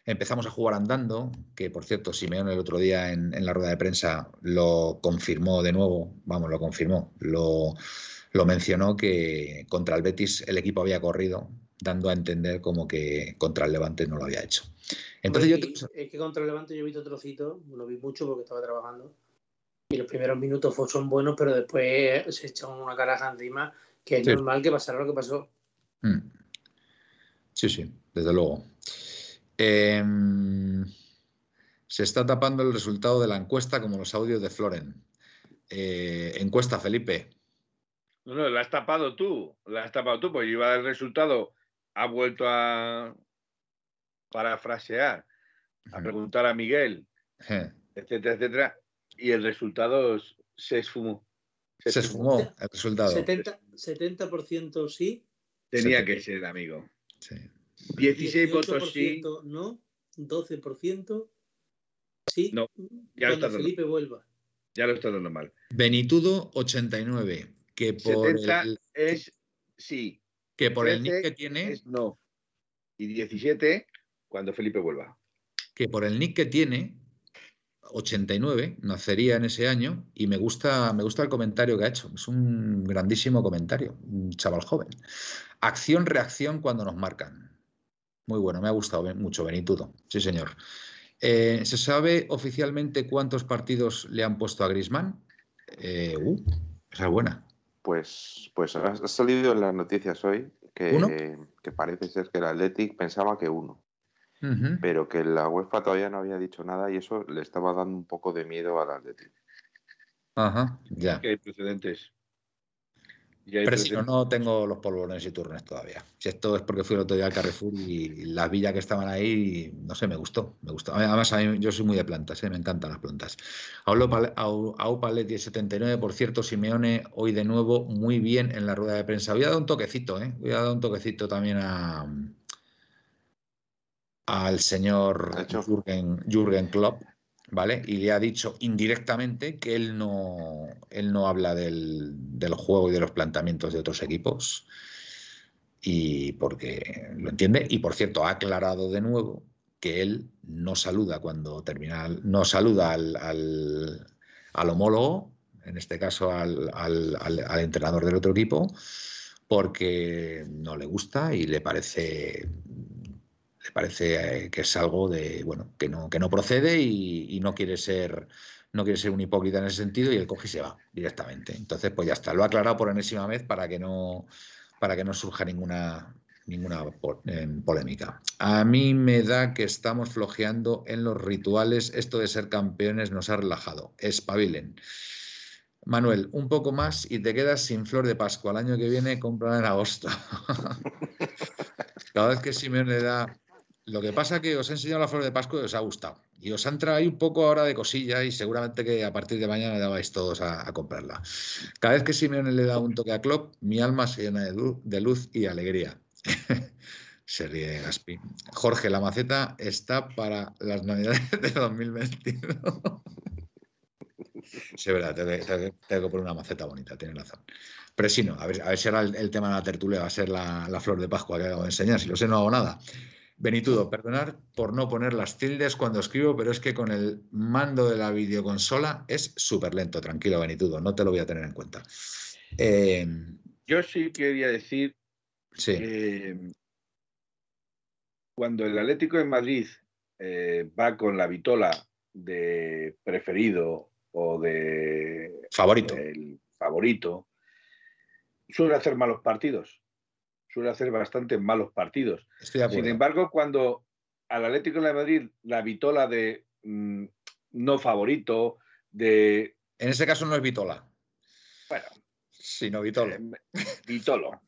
empezamos a jugar andando, que por cierto, Simeón el otro día en, la rueda de prensa lo confirmó de nuevo, vamos, lo confirmó, lo, lo mencionó que contra el Betis el equipo había corrido, dando a entender como que contra el Levante no lo había hecho. Entonces yo Es que contra el Levante yo he visto trocito, no vi mucho porque estaba trabajando y los primeros minutos son buenos, pero después se echan una caraja encima, que es normal que pasara lo que pasó. Mm. Sí, sí, desde luego. Em, se está tapando el resultado de la encuesta como los audios de Floren. Eh, encuesta, Felipe. No, no, la has tapado tú, la has tapado tú, porque iba el resultado, ha vuelto a parafrasear, a preguntar a Miguel, etcétera, etcétera, y el resultado se esfumó. Se, esfumó el resultado. 70%, sí. Tenía que ser, amigo. Sí. 16 votos sí. No, 12% sí. No, ya cuando Felipe vuelva. Ya lo está dando mal. Benitudo, 89. Que por 70 es sí. Que por el nick que tiene. Es no. Y 17 cuando Felipe vuelva. Que por el nick que tiene, 89, nacería en ese año y me gusta, me gusta el comentario que ha hecho. Es un grandísimo comentario, un chaval joven. Acción-reacción cuando nos marcan. Muy bueno, me ha gustado mucho Benitudo. Sí, señor. Eh, ¿Se sabe oficialmente cuántos partidos le han puesto a Grisman? Eh, uh, esa es buena. Pues, pues ha salido en las noticias hoy que, que parece ser que el Athletic pensaba que uno. Pero que la UEFA todavía no había dicho nada y eso le estaba dando un poco de miedo al Athletic. Ajá, ya. Que hay precedentes. Pero si no, no tengo los polvorones y turnes todavía. Si esto es porque fui el otro día al Carrefour y las villas que estaban ahí, no sé, me gustó. Me gustó. Además, yo soy muy de plantas, ¿eh? me encantan las plantas. Aupaletti 79, por cierto, Simeone hoy de nuevo muy bien en la rueda de prensa. Voy a dar un toquecito, ¿eh? Voy a dar un toquecito también a al señor Jürgen, Jürgen Klopp, ¿vale? Y le ha dicho indirectamente que él no, él no habla del, juego y de los planteamientos de otros equipos. Y porque lo entiende. Y por cierto, ha aclarado de nuevo que él no saluda cuando termina, no saluda al, al, homólogo, en este caso al, al, entrenador del otro equipo, porque no le gusta y le parece parece eh, que es algo de, bueno, que no, que no procede y, no quiere ser no quiere ser un hipócrita en ese sentido y el coge y se va directamente. Entonces, pues ya está, lo ha aclarado por enésima vez para que no, para que no surja ninguna, ninguna em, polémica. A mí me da que estamos flojeando en los rituales. Esto de ser campeones nos ha relajado. Espabilen. Manuel, un poco más y te quedas sin flor de Pascua. El año que viene compran en agosto. Cada vez que Simeone le da lo que pasa es que os he enseñado la flor de Pascua y os ha gustado. Y os han traído un poco ahora de cosilla y seguramente que a partir de mañana ya vais todos a, comprarla. Cada vez que Simeone le da un toque a Klopp, mi alma se llena de luz, y alegría. se ríe Gaspi. Jorge, la maceta está para las navidades de 2021. sí, verdad, tengo, que poner una maceta bonita, tiene razón. Pero sí, no, a ver, a ver si ahora el, tema de la tertulia va a ser la, la flor de Pascua que acabo de enseñar. Si lo sé, no hago nada. Benitudo, perdonar por no poner las tildes cuando escribo, pero es que con el mando de la videoconsola es súper lento. Tranquilo, Benitudo, no te lo voy a tener en cuenta. Eh, Yo sí quería decir que cuando el Atlético de Madrid eh, va con la vitola de preferido o de favorito, el favorito, suele hacer malos partidos suele hacer bastante malos partidos. Sin embargo, cuando al Atlético de Madrid la vitola de mm, no favorito, de... En ese caso no es vitola. Bueno. Sino vitolo. Eh, vitolo.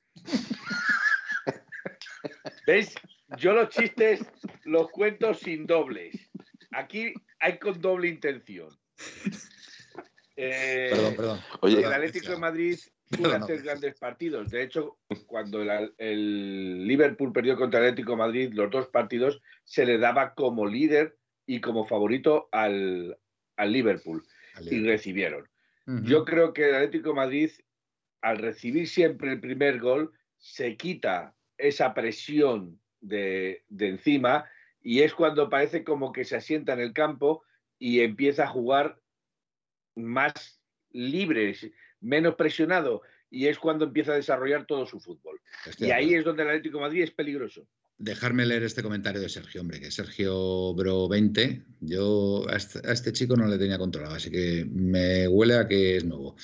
¿Veis? Yo los chistes los cuento sin dobles. Aquí hay con doble intención. Eh, perdón, perdón. Oye, el Atlético de Madrid puede hacer grandes partidos. De hecho, cuando el, Liverpool perdió contra el Atlético Madrid los dos partidos, se le daba como líder y como favorito al, Liverpool, y recibieron. Yo creo que el Atlético Madrid, al recibir siempre el primer gol, se quita esa presión de, de encima y es cuando parece como que se asienta en el campo y empieza a jugar más libres menos presionado y es cuando empieza a desarrollar todo su fútbol. y ahí es donde el Atlético de Madrid es peligroso. Dejarme leer este comentario de Sergio, hombre, que Sergio Bro 20, yo este, a este, chico no le tenía controlado, así que me huele a que es nuevo.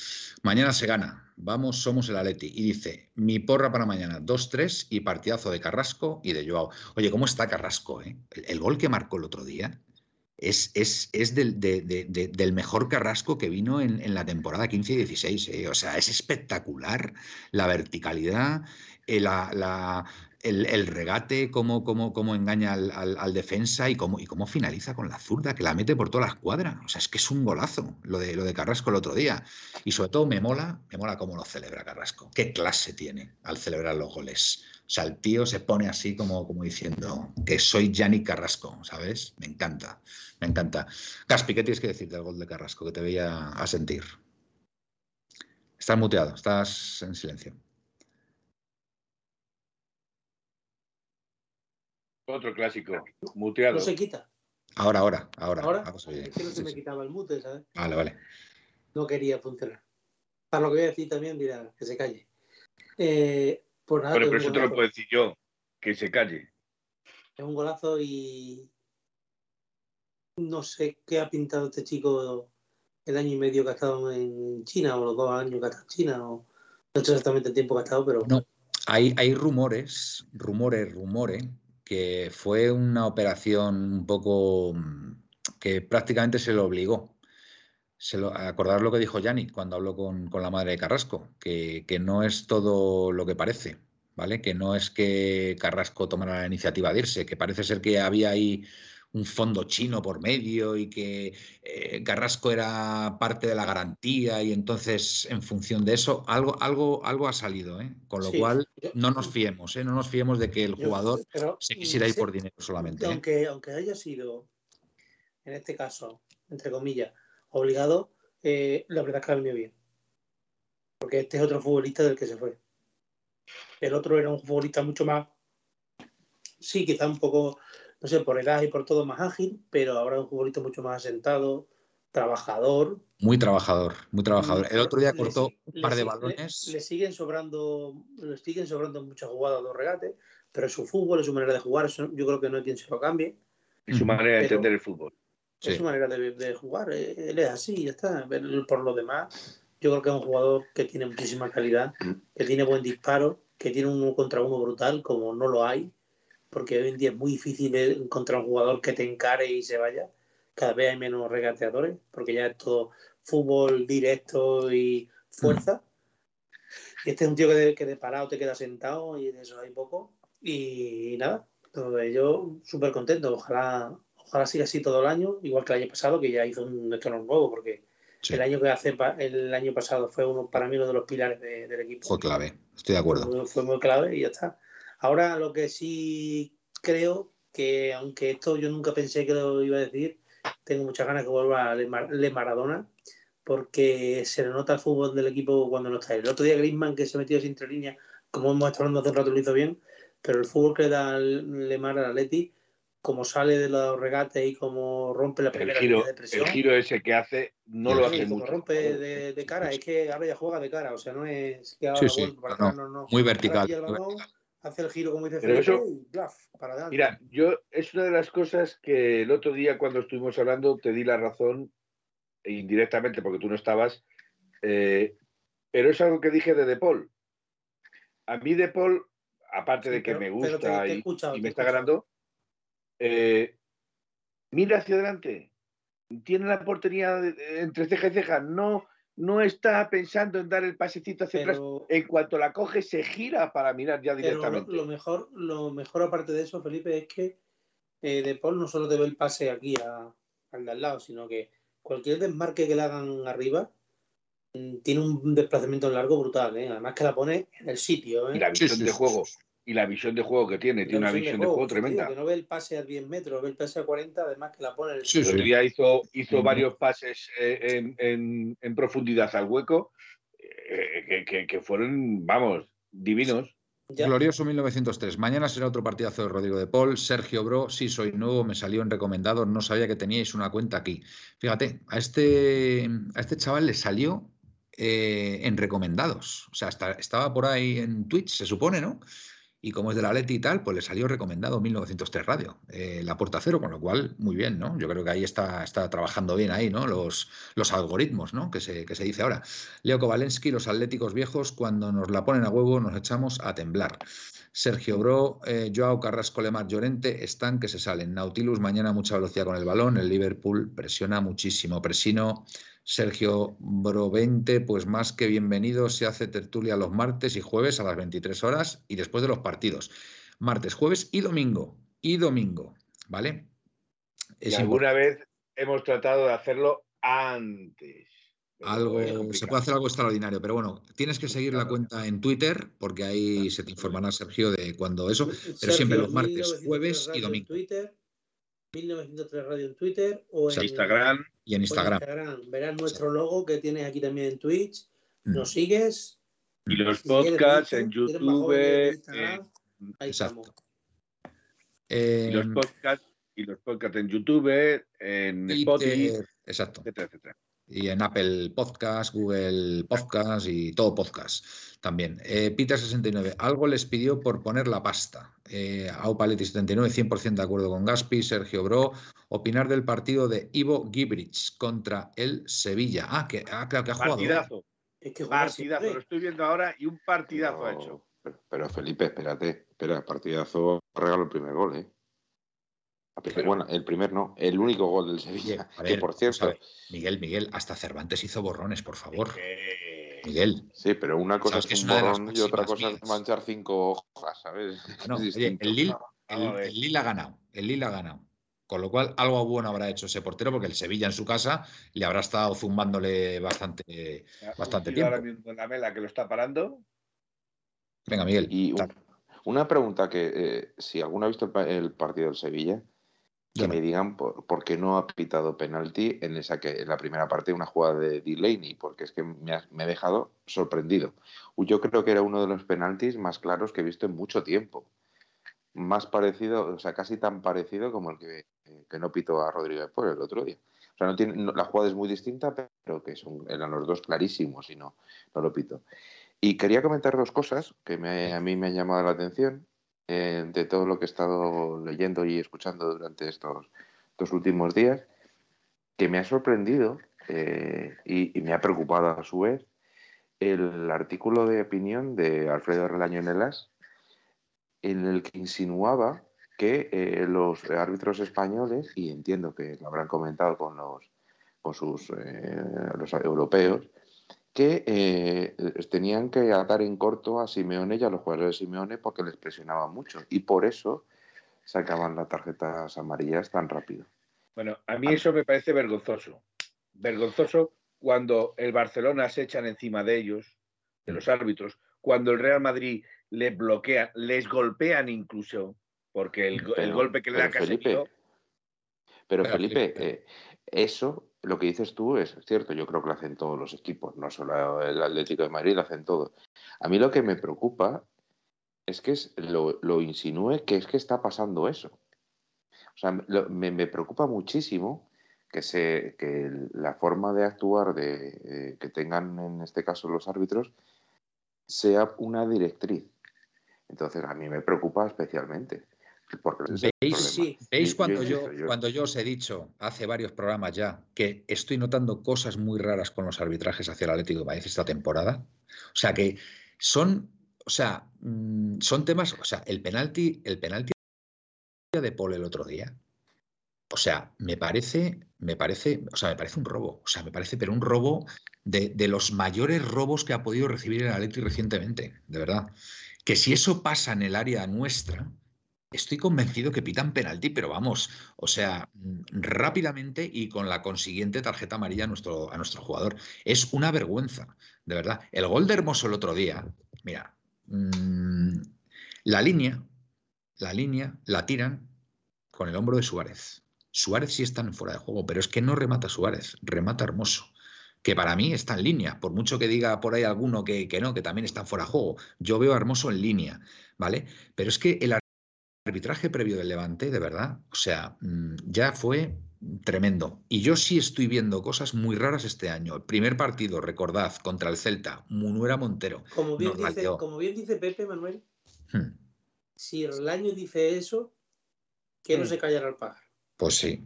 Mañana se gana, vamos, somos el Atleti. Y dice, mi porra para mañana, 2-3 y partidazo de Carrasco y de Joao. Oye, ¿cómo está Carrasco? Eh? el, gol que marcó el otro día, es, es, del, mejor Carrasco que vino en, la temporada 15 y 16. ¿eh? O sea, es espectacular la verticalidad, eh, la, el, regate, cómo, cómo, cómo engaña al, defensa y cómo, y cómo finaliza con la zurda, que la mete por todas las cuadras. O sea, es que es un golazo lo de, lo de Carrasco el otro día. Y sobre todo me mola, me mola cómo lo celebra Carrasco. Qué clase tiene al celebrar los goles. O sea, el tío se pone así como, como diciendo que soy Yannick Carrasco, ¿sabes? Me encanta, me encanta. Caspi, ¿qué tienes que decir del gol de Carrasco que te veía a sentir? Estás muteado, estás en silencio. Otro clásico, muteado. No se quita. Ahora, ahora, ahora. ¿Ahora? Es que no se me quitaba el mute, ¿sabes? Vale, vale. No quería funcionar. Para lo que voy a decir también, dirá, que se calle. Eh, pero, eso te lo puedo decir yo, que se calle. Es un golazo y. no sé qué ha pintado este chico el año y medio que ha estado en China o los dos años que ha estado en China o no sé exactamente el tiempo que ha estado, pero... No, hay, hay rumores, rumores, rumores, que fue una operación un poco mm, que prácticamente se lo obligó. Se lo, acordar lo que dijo Yannick cuando habló con, con la madre de Carrasco, que, que, no es todo lo que parece, ¿vale? Que no es que Carrasco tomara la iniciativa de irse, que parece ser que había ahí un fondo chino por medio y que eh, Carrasco era parte de la garantía y entonces en función de eso algo, algo, algo ha salido, ¿eh? con lo sí, cual yo, no nos fiemos, ¿eh? no nos fiemos de que el jugador pero, se quisiera ir por dinero solamente. ¿eh? Aunque, aunque haya sido, en este caso, entre comillas, obligado, eh, la verdad es que ha venido bien. Porque este es otro futbolista del que se fue. El otro era un futbolista mucho más, sí, quizá un poco no sé, por edad y por todo más ágil, pero ahora un futbolista mucho más asentado, trabajador. Muy trabajador, muy trabajador. El otro día cortó le, un par de balones. Le, le, siguen sobrando, le siguen sobrando muchas jugadas, dos regates, pero es su fútbol, es su manera de jugar, yo creo que no hay quien se lo cambie. Es su manera de entender el fútbol. Es su manera de, de, jugar, él es así, ya está. Por lo demás, yo creo que es un jugador que tiene muchísima calidad, que tiene buen disparo, que tiene un uno contra uno brutal, como no lo hay porque hoy en día es muy difícil encontrar un jugador que te encare y se vaya. Cada vez hay menos regateadores, porque ya es todo fútbol directo y fuerza. Y este es un tío que de, que de parado te queda sentado y de eso hay poco. Y nada, todo ello súper contento. Ojalá, ojalá siga así todo el año, igual que el año pasado, que ya hizo un estreno nuevo, porque sí. el año que hace el año pasado fue uno para mí uno de los pilares de, del equipo. Fue clave, estoy de acuerdo. Fue, fue muy clave y ya está. Ahora lo que sí creo que, aunque esto yo nunca pensé que lo iba a decir, tengo muchas ganas que vuelva a Le Maradona, porque se le nota el fútbol del equipo cuando no está él. El otro día Griezmann, que se metió sin líneas, como hemos estado hablando hace un rato, lo hizo bien, pero el fútbol que da Lemar al Atleti, como sale de los regates y como rompe la primera el giro, de presión. El giro ese que hace no lo hace como mucho. rompe de, de, cara, es que ahora ya juega de cara, o sea, no es que ahora sí, sí. para no, no, no, no. Muy vertical. El balón, hace el giro como dice Pero Felipe eso, y plaf, para adelante. Mira, yo es una de las cosas que el otro día cuando estuvimos hablando te di la razón indirectamente porque tú no estabas, eh, pero es algo que dije de De Paul. A mí De Paul, aparte Sí, de que pero- me gusta te- te he y, me está ganando, eh, mira hacia adelante. Tiene la portería entre ceja y ceja. No, no está pensando en dar el pasecito hacia atrás. pero, En cuanto la coge, se gira para mirar ya pero lo, directamente. lo mejor, lo mejor aparte de eso, Felipe, es que eh, De Paul no solo te ve el pase aquí a- al de al lado, sino que cualquier desmarque que le hagan arriba mm, tiene un desplazamiento largo brutal, ¿eh? además que la pone en el sitio. ¿eh? Y la visión sí, de sí, juego. Y la visión de juego que tiene. Tiene una visión de juego tío, que tremenda. no ve el pase a 10 metros, ve el pase a 40, además que la pone el Sí, sí. día hizo, hizo varios pases eh, en, en- en profundidad al hueco eh, que, que- que fueron, vamos, divinos. Ya. Glorioso 1903. Mañana será otro partidazo de Rodrigo de Paul. Sergio Bro, sí, soy nuevo, me salió en recomendado, no sabía que teníais una cuenta aquí. Fíjate, a este, a este chaval le salió eh, en recomendados. O sea, está- estaba por ahí en Twitch, se supone, ¿no? Y como es de la Leti y tal, pues le salió recomendado 1903 Radio, eh, la puerta cero, con lo cual, muy bien, ¿no? Yo creo que ahí está, está trabajando bien ahí, ¿no? Los, los algoritmos, ¿no? Que se, que se dice ahora. Leo Kovalensky, los atléticos viejos, cuando nos la ponen a huevo, nos echamos a temblar. Sergio Bro, eh, Joao Carrasco, Lemar Llorente están que se salen. Nautilus, mañana mucha velocidad con el balón. El Liverpool presiona muchísimo. Presino, Sergio Bro 20, pues más que bienvenido. Se hace tertulia los martes y jueves a las 23 horas y después de los partidos. Martes, jueves y domingo. Y domingo, ¿vale? Y Es alguna vez hemos tratado de hacerlo antes. Pero Algo, se puede hacer algo extraordinario, pero bueno, tienes que seguir la cuenta en Twitter porque ahí se te informará Sergio de cuando eso, pero Sergio, siempre los martes, 1903 jueves y domingo. Twitter, 1903 Radio en Twitter o en Instagram, Y en o Instagram. Verás nuestro logo que tienes aquí también en Twitch. Mm. Nos sigues. y los Si quieres podcasts en YouTube, en eh, Instagram, Ahí Exacto. estamos. Eh, y los podcasts y los podcasts en YouTube, en Spotify, etcétera, etcétera. Y en Apple Podcast, Google Podcast y todo podcast también. Eh, Peter69, algo les pidió por poner la pasta. Eh, Aupaletti79, 100% de acuerdo con Gaspi. Sergio Bro, opinar del partido de Ivo Gibrich contra el Sevilla. Ah, que, ah, que, ha jugado. Partidazo. Es que partidazo, lo estoy viendo ahora y un partidazo ha hecho. Pero, Felipe, espérate, espera, partidazo regalo el primer gol, ¿eh? Bueno, el primer no, el único gol del Sevilla. que por cierto. Miguel, Miguel, hasta Cervantes hizo borrones, por favor. Miguel. Sí, pero una cosa es un borrón y otra cosa es manchar cinco hojas, ¿sabes? el, Lille, el, ha ganado. El Lille ha ganado. Con lo cual, algo bueno habrá hecho ese portero, porque el Sevilla en su casa le habrá estado zumbándole bastante, bastante tiempo. Ahora mismo la mela que lo está parando. Venga, Miguel. Y una pregunta que, eh, si alguno ha visto el partido del Sevilla, que me digan por, qué no ha pitado penalti en esa que en la primera parte una jugada de Delaney, porque es que me ha, dejado sorprendido. Yo creo que era uno de los penaltis más claros que he visto en mucho tiempo. Más parecido, o sea, casi tan parecido como el que, no pitó a Rodríguez por el otro día. O sea, no tiene, la jugada es muy distinta, pero que son, eran los dos clarísimos y no, no lo pito. Y quería comentar dos cosas que a mí me han llamado la atención. Eh, de todo lo que he estado leyendo y escuchando durante estos, dos últimos días, que me ha sorprendido eh, y, me ha preocupado a su vez el artículo de opinión de Alfredo Relaño en en el que insinuaba que eh, los árbitros españoles, y entiendo que lo habrán comentado con los, con sus los europeos, que eh, tenían que atar en corto a Simeone y a los jugadores de Simeone porque les presionaban mucho y por eso sacaban las tarjetas amarillas tan rápido. Bueno, a mí eso me parece vergonzoso. Vergonzoso cuando el Barcelona se echan encima de ellos, de los árbitros, cuando el Real Madrid les bloquea, les golpean incluso, porque el, golpe que le da Felipe, Pero Felipe, eh, eso lo que dices tú es cierto, yo creo que lo hacen todos los equipos, no solo el Atlético de Madrid, lo hacen todos. A mí lo que me preocupa es que lo, insinúe que es que está pasando eso. O sea, me, preocupa muchísimo que, se, que la forma de actuar de, eh, que tengan en este caso los árbitros sea una directriz. Entonces, a mí me preocupa especialmente. ¿Veis, cuando, yo, cuando yo os he dicho hace varios programas ya que estoy notando cosas muy raras con los arbitrajes hacia el Atlético de Madrid esta temporada? O sea que son, o sea, mm, son temas, o sea, el penalti, el penalti de Paul el otro día. O sea, me parece, me parece, o sea, me parece un robo. O sea, me parece, pero un robo de, de los mayores robos que ha podido recibir el Atlético recientemente, de verdad. Que si eso pasa en el área nuestra, Estoy convencido que pitan penalti, pero vamos, o sea, mm, rápidamente y con la consiguiente tarjeta amarilla a nuestro, jugador. Es una vergüenza, de verdad. El gol de Hermoso el otro día, mira, mm, la línea, la línea la tiran con el hombro de Suárez. Suárez sí está en fuera de juego, pero es que no remata Suárez, remata Hermoso que para mí está en línea, por mucho que diga por ahí alguno que, que no, que también está fuera de juego. Yo veo a Hermoso en línea, ¿vale? Pero es que el arbitraje previo del Levante, de verdad, o sea, mm, ya fue tremendo. Y yo sí estoy viendo cosas muy raras este año. El primer partido, recordad, contra el Celta, Munuera Montero. Como bien, dice, como bien dice, Pepe Manuel, hmm. si el año dice eso, que no hmm. se callará al pájaro. Pues sí,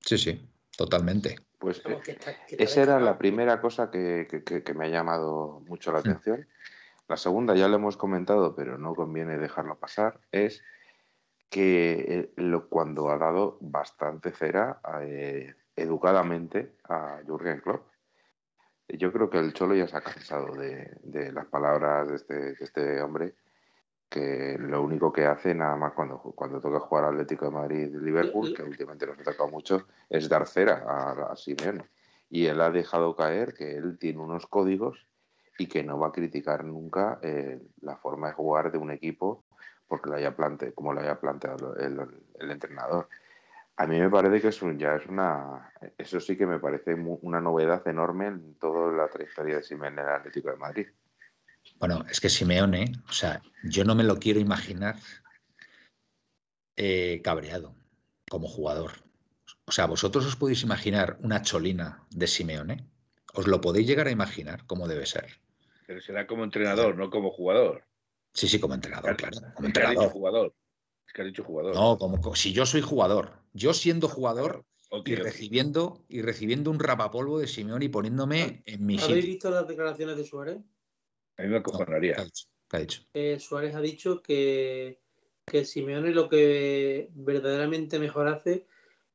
sí, sí, totalmente. Pues esa era la primera cosa que, me ha llamado mucho la hmm. atención. La segunda ya lo hemos comentado, pero no conviene dejarlo pasar, es que eh, cuando ha dado bastante cera eh, educadamente a Jürgen Klopp. Yo creo que el Cholo ya se ha cansado de, las palabras de este, este, hombre, que lo único que hace, nada más cuando, cuando toca jugar Atlético de Madrid y Liverpool, que últimamente nos ha tocado mucho, es dar cera a, a Simeone. Y él ha dejado caer que él tiene unos códigos y que no va a criticar nunca eh, la forma de jugar de un equipo porque lo haya plante, como lo haya planteado el, entrenador. A mí me parece que es ya es una, eso sí que me parece una novedad enorme en toda la trayectoria de Simeone en el Atlético de Madrid. Bueno, es que Simeone, o sea, yo no me lo quiero imaginar eh, cabreado como jugador. O sea, vosotros os podéis imaginar una cholina de Simeone. ¿Os lo podéis llegar a imaginar cómo debe ser? Pero será como entrenador, no como jugador. Sí, sí, como entrenador, claro. Como Es que ha dicho entrenador. jugador. Es que ha dicho jugador. No, como co- si yo soy jugador, yo siendo jugador y recibiendo y recibiendo un rapapolvo de Simeone y poniéndome en mi ¿Habéis sitio. visto las declaraciones de Suárez? A mí me acojonaría. ¿qué ha dicho? ¿Qué ha dicho? Eh, Suárez ha dicho que, que Simeone lo que verdaderamente mejor hace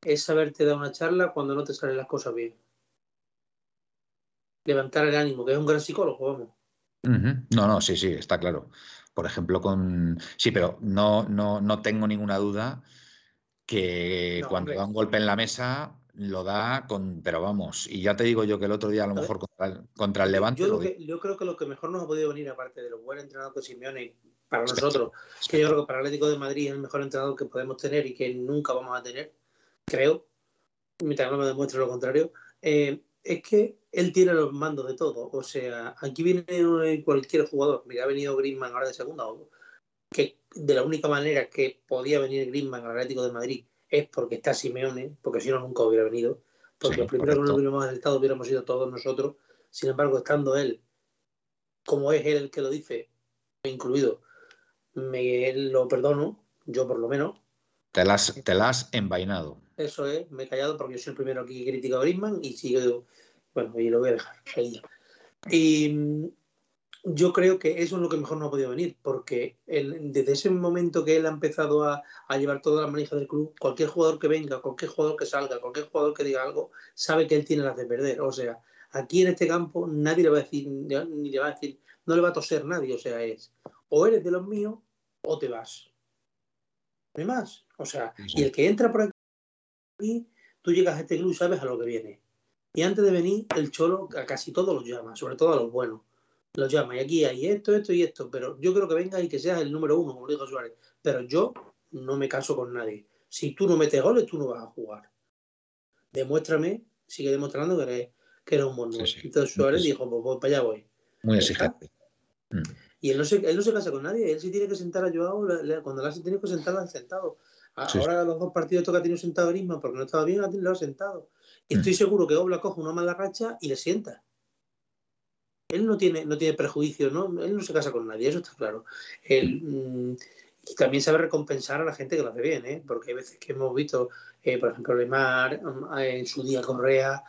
es saberte dar una charla cuando no te salen las cosas bien. Levantar el ánimo, que es un gran psicólogo, vamos. No, no, sí, sí, está claro. Por ejemplo, con. Sí, pero no, no, no tengo ninguna duda que No, cuando hombre. da un golpe en la mesa lo da con. Pero vamos, y ya te digo yo que el otro día a lo A mejor contra el, contra el Levante Yo, lo que, yo creo que lo que mejor nos ha podido venir, aparte de lo buen entrenador que Simeone, para nosotros, que yo creo que para el Atlético de Madrid es el mejor entrenador que podemos tener y que nunca vamos a tener, creo, mientras no me demuestre lo contrario, eh, es que él tiene los mandos de todo. O sea, aquí viene cualquier jugador. Mira, ha venido Griezmann ahora de segunda, que de la única manera que podía venir Griezmann al Atlético de Madrid es porque está Simeone, porque si no nunca hubiera venido. Porque Sí, los primeros que no hubiéramos estado hubiéramos sido todos nosotros. Sin embargo, estando él, como es él el que lo dice, incluido, me lo perdono, yo por lo menos. Te las, te las envainado. Eso es, me he callado porque yo soy el primero que critica a Griezmann y sigo, bueno, y lo voy a dejar. Y mm, yo creo que eso es lo que mejor no ha podido venir, porque desde ese momento que él ha empezado a, llevar toda la manija del club, cualquier jugador que venga, cualquier jugador que salga, cualquier jugador que diga algo, sabe que él tiene las de perder. O sea, aquí en este campo nadie le va a decir, ni le va a decir, no le va a toser nadie. O sea, es o eres de los míos o te vas. No hay más. O sea, y el que entra por aquí, tú llegas a este club sabes a lo que viene. Y antes de venir, el Cholo a casi todos los llama, sobre todo a los buenos. Los llama. Y aquí hay esto, esto y esto. Pero yo creo que venga y que seas el número uno, como dijo Suárez. Pero yo no me caso con nadie. Si tú no metes goles, tú no vas a jugar. Demuéstrame, sigue demostrando que eres, que eres un buen Sí, sí. Entonces Suárez Sí. dijo, pues, pues para allá voy. Muy exigente. Mm. Y él no, se, él no se casa con nadie, él sí tiene que sentar a Joao, cuando la ha tenido que sentar, la han sentado. A- Sí, Ahora los dos partidos ha tenido sentado Griezmann porque no estaba bien, lo ha sentado. Y Mm. estoy seguro que Obla coge una mala racha y le sienta. Él no tiene, no tiene prejuicios, ¿no? él no se casa con nadie, eso está claro. Él, mm, y también sabe recompensar a la gente que lo hace bien, ¿eh? porque hay veces que hemos visto, eh, por ejemplo, Lemar, mm, en su día Correa,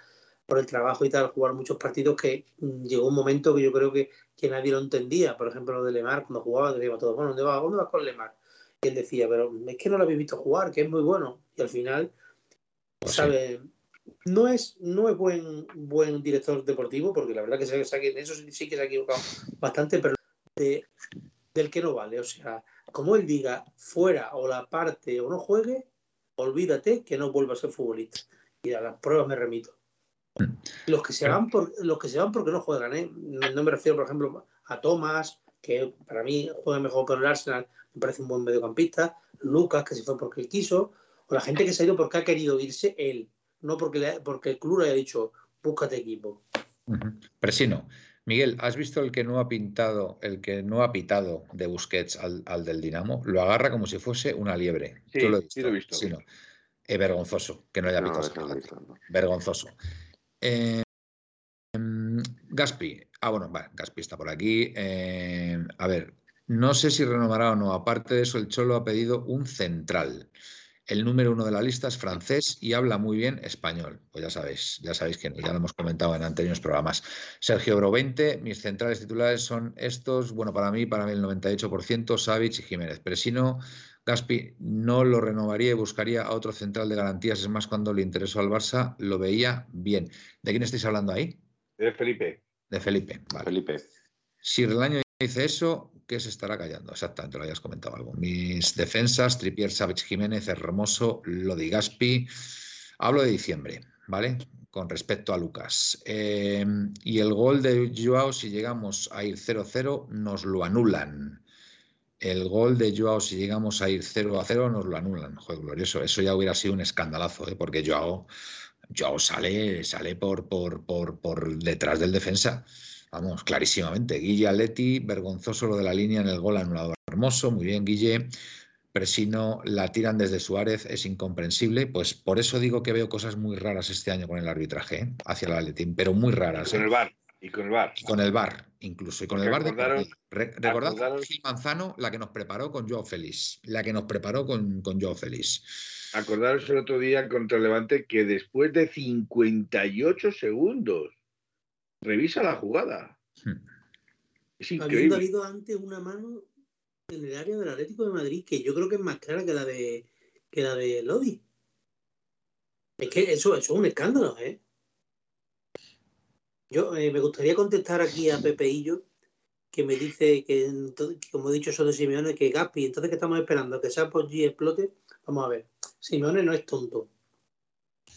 por el trabajo y tal, jugar muchos partidos que mm, llegó un momento que yo creo que, que nadie lo entendía. Por ejemplo, lo de Lemar, cuando jugaba, decíamos todos, bueno, ¿dónde vas, ¿dónde vas con Lemar? Él decía, pero es que no lo habéis visto jugar, que es muy bueno. Y al final, Pues sí. sabe, no es, no es buen, buen director deportivo, porque la verdad que se, en eso sí, sí que se ha equivocado bastante, pero de- del que no vale. O sea, como él diga, fuera o la parte o no juegue, olvídate que no vuelva a ser futbolista. Y a las pruebas me remito. Los que se Pero- van por, los que se van porque no juegan, ¿eh? No no me refiero, por ejemplo, a Thomas, que para mí juega mejor con el Arsenal, me parece un buen mediocampista, Lucas, que se fue porque él quiso, o la gente que se ha ido porque ha querido irse él, no porque, le- porque el club le haya dicho, búscate equipo. Ujú. Presino. Miguel, ¿has visto el que no ha pintado, el que no ha pitado de Busquets al, al del Dinamo? Lo agarra como si fuese una liebre. Sí, Tú lo sí lo he visto. Sí, no. Eh, vergonzoso que no haya No, pitado no. Vergonzoso. Eh, em, Gaspi. Ah, bueno, vale, Gaspi está por aquí. Eh, a ver, no sé si renovará o no. Aparte de eso, el Cholo ha pedido un central. El número uno de la lista es francés y habla muy bien español. Pues ya sabéis, ya sabéis quién, ya lo hemos comentado en anteriores programas. Sergio Bro 20, mis centrales titulares son estos. Bueno, para mí, para mí el 98%, Savic y Jiménez. Pero si no, Gaspi no lo renovaría y buscaría a otro central de garantías. Es más, cuando le interesó al Barça, lo veía bien. ¿De quién estáis hablando ahí? Eh, Felipe. De Felipe. Vale. Felipe. Si Relaño dice eso, ¿qué se estará callando? Exactamente, lo habías comentado algo. Mis defensas, Tripier, Savage, Jiménez, Hermoso, Lodi Gaspi. Hablo de diciembre, ¿vale? Con respecto a Lucas. Eh, y el gol de Joao, si llegamos a ir 0-0, nos lo anulan. El gol de Joao, si llegamos a ir 0 a 0, nos lo anulan. Joder, glorioso. Eso ya hubiera sido un escandalazo, ¿eh? porque Joao, Joao sale, sale por, por, por, por detrás del defensa. Vamos, clarísimamente. Guille Aleti, vergonzoso lo de la línea en el gol anulado. Hermoso, muy bien, Guille. Presino la tiran desde Suárez, es incomprensible. Pues por eso digo que veo cosas muy raras este año con el arbitraje ¿eh? hacia el Atletín, pero muy raras. con ¿eh? el bar. Y con el bar. Y con el bar, incluso. Y con el bar de Re- Recordad Gil Manzano, la que nos preparó con Joao Félix. La que nos preparó con, con Joao Félix. Acordaros el otro día contra el Levante que después de 58 segundos revisa la jugada. Hmm. Es Habiendo increíble. habido antes una mano en el área del Atlético de Madrid que yo creo que es más clara que la de que la de Lodi. Es que eso, eso es un escándalo, ¿eh? Yo eh, me gustaría contestar aquí a Pepeillo que me dice que, entonces, que como he dicho eso de Simeone, que Gaspi, entonces que estamos esperando que G explote, vamos a ver, Simeone no es tonto,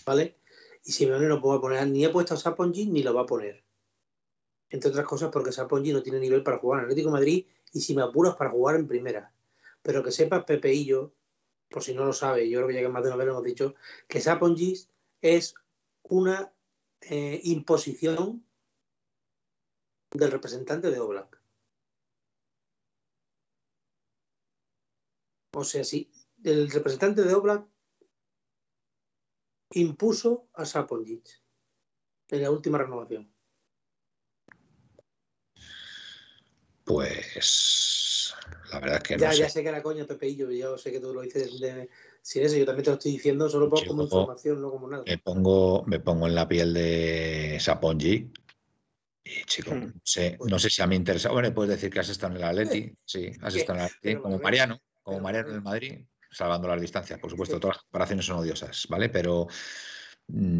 ¿vale? Y Simeone no puede poner, ni ha puesto a Sapongi ni lo va a poner. Entre otras cosas porque Sapongi no tiene nivel para jugar en Atlético Madrid y si me apuras para jugar en primera. Pero que sepas, Pepeillo, por si no lo sabe, yo creo que ya que más de una vez lo hemos dicho, que Sapongi es una eh, imposición del representante de Oblak. O sea, sí, el representante de Oblak impuso a Saponjic en la última renovación. Pues la verdad es que no ya, sé. ya sé que era coña, Pepeillo, yo sé que tú lo dices de, sin eso, yo también te lo estoy diciendo solo por- como información, no como nada. Me pongo, me pongo en la piel de Sapongi. Y chico, Hmm. no sé, no sé si a mí interesa. Bueno, puedes decir que has estado en el Atleti, sí, has estado en el Atleti, como Mariano, como Mariano en el. Madrid, salvando las distancias. Por supuesto, todas las comparaciones son odiosas, ¿vale? Pero,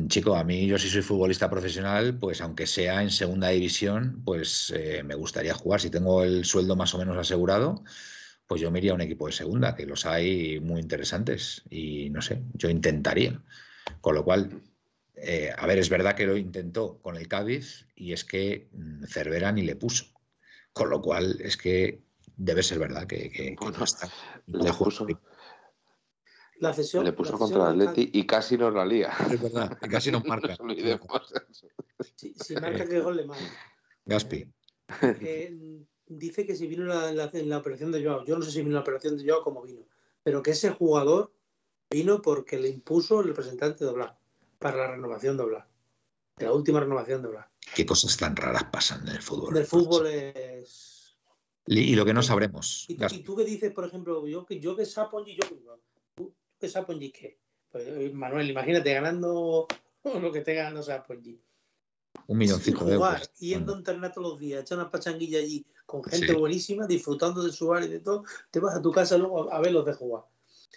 chico, a mí, yo si soy futbolista profesional, pues aunque sea en segunda división, pues eh, me gustaría jugar. Si tengo el sueldo más o menos asegurado, pues yo me iría a un equipo de segunda, que los hay muy interesantes. Y no sé, yo intentaría. Con lo cual, eh, a ver, es verdad que lo intentó con el Cádiz y es que mm, Cervera ni le puso. Con lo cual, es que debe ser verdad que, que- que Bueno, no está. Le puso, La cesión, le puso la contra el Atleti y casi nos la lía. Es verdad, que casi nos marca. No Si, si marca que gol le manda. Gaspi. Eh, dice que si vino en la, la- en la operación de Joao, yo no sé si vino en la operación de Joao como vino, pero que ese jugador vino porque le impuso el representante de Oblak para la renovación de Oblak, de la última renovación de Oblak. Qué cosas tan raras pasan en el fútbol. Del fútbol es. Y lo que no sabremos. ¿Y tú, Gaspi. y tú qué dices, por ejemplo, yo que yo que Sapongi, yo ¿tú que Sapongi qué? Pues, eh, Manuel, imagínate ganando lo que esté ganando Sapongi. Un milloncito de euros. yendo a Bueno, entrenar todos los días, echar una pachanguilla allí con gente Sí. buenísima, disfrutando de su área y de todo, te vas a tu casa luego a, a verlos de jugar.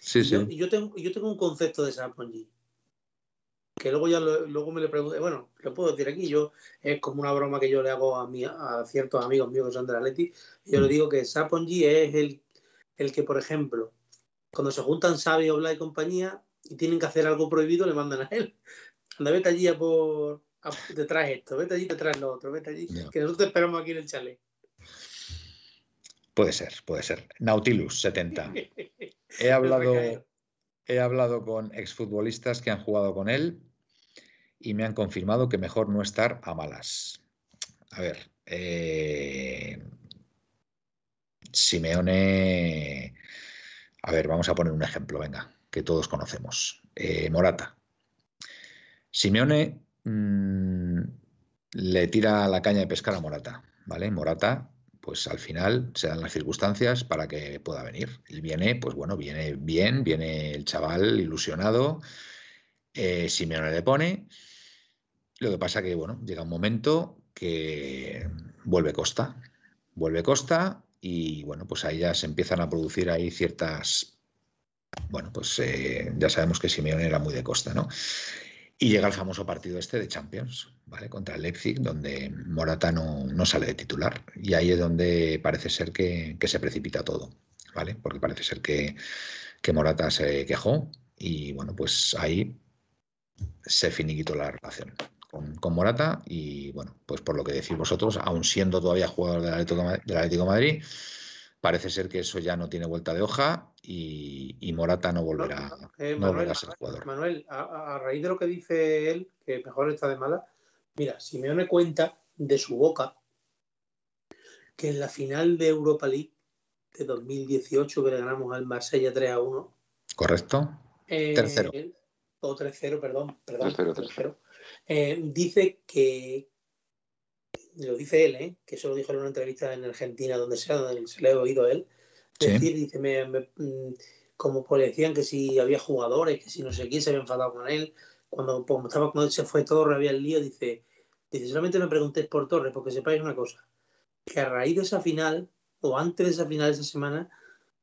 sí, Y yo, sí. yo tengo, yo tengo un concepto de Sapongi. Que luego ya lo- luego me le pregunté, bueno, lo puedo decir aquí, yo es como una broma que yo le hago a, mi, a ciertos amigos míos que son del Atleti, y yo le Mm. digo que Sapongi es el, el que, por ejemplo, cuando se juntan Xavi, Oblak y compañía y tienen que hacer algo prohibido, le mandan a él. Anda, vete allí a por a- te traes esto, vete allí, te traes lo otro, vete allí, que nosotros te esperamos aquí en el chalet. Puede ser, puede ser. Nautilus 70. He hablado, he hablado con exfutbolistas que han jugado con él y me han confirmado que mejor no estar a malas. A ver, eh, Simeone. A ver, vamos a poner un ejemplo, venga, que todos conocemos. Eh, Morata. Simeone mm, le tira la caña de pescar a Morata, ¿vale? Morata, pues al final se dan las circunstancias para que pueda venir. Él viene, pues bueno, viene bien, viene el chaval ilusionado, eh, Simeone le pone. Lo que pasa que, bueno, llega un momento que vuelve Costa, vuelve Costa y, bueno, pues ahí ya se empiezan a producir ahí ciertas, bueno, pues eh, ya sabemos que Simeone era muy de Costa, ¿no? Y llega el famoso partido este de Champions, ¿vale? Contra Leipzig, donde Morata no, no sale de titular. Y ahí es donde parece ser que, que se precipita todo, ¿vale? Porque parece ser que, que Morata se quejó y, bueno, pues ahí se finiquitó la relación con, con Morata y, bueno, pues por lo que decís vosotros, aún siendo todavía jugador del Atlético, del Atlético de Madrid, parece ser que eso ya no tiene vuelta de hoja y, y Morata no volverá, No, eh, no Manuel, volverá a ser jugador. Manuel, a, raíz de lo que dice él, que mejor está de mala, mira, Simeone cuenta de su boca que en la final de Europa League de 2018 que le ganamos al Marsella 3 a 1. Correcto. Eh, Tercero. O 3-0, perdón. perdón 3-0, 3-0. Eh, dice que, lo dice él, ¿eh? que eso lo dijo en una entrevista en Argentina, donde sea, donde se le he oído a él, Sí. decir, dice, me, me- mm, como pues, decían que si había jugadores, que si no sé quién se había enfadado con él, cuando, como estaba, cuando se fue Torres, había el lío, dice, dice, solamente me preguntéis por Torres, porque sepáis una cosa, que a raíz de esa final, o antes de esa final de esa semana,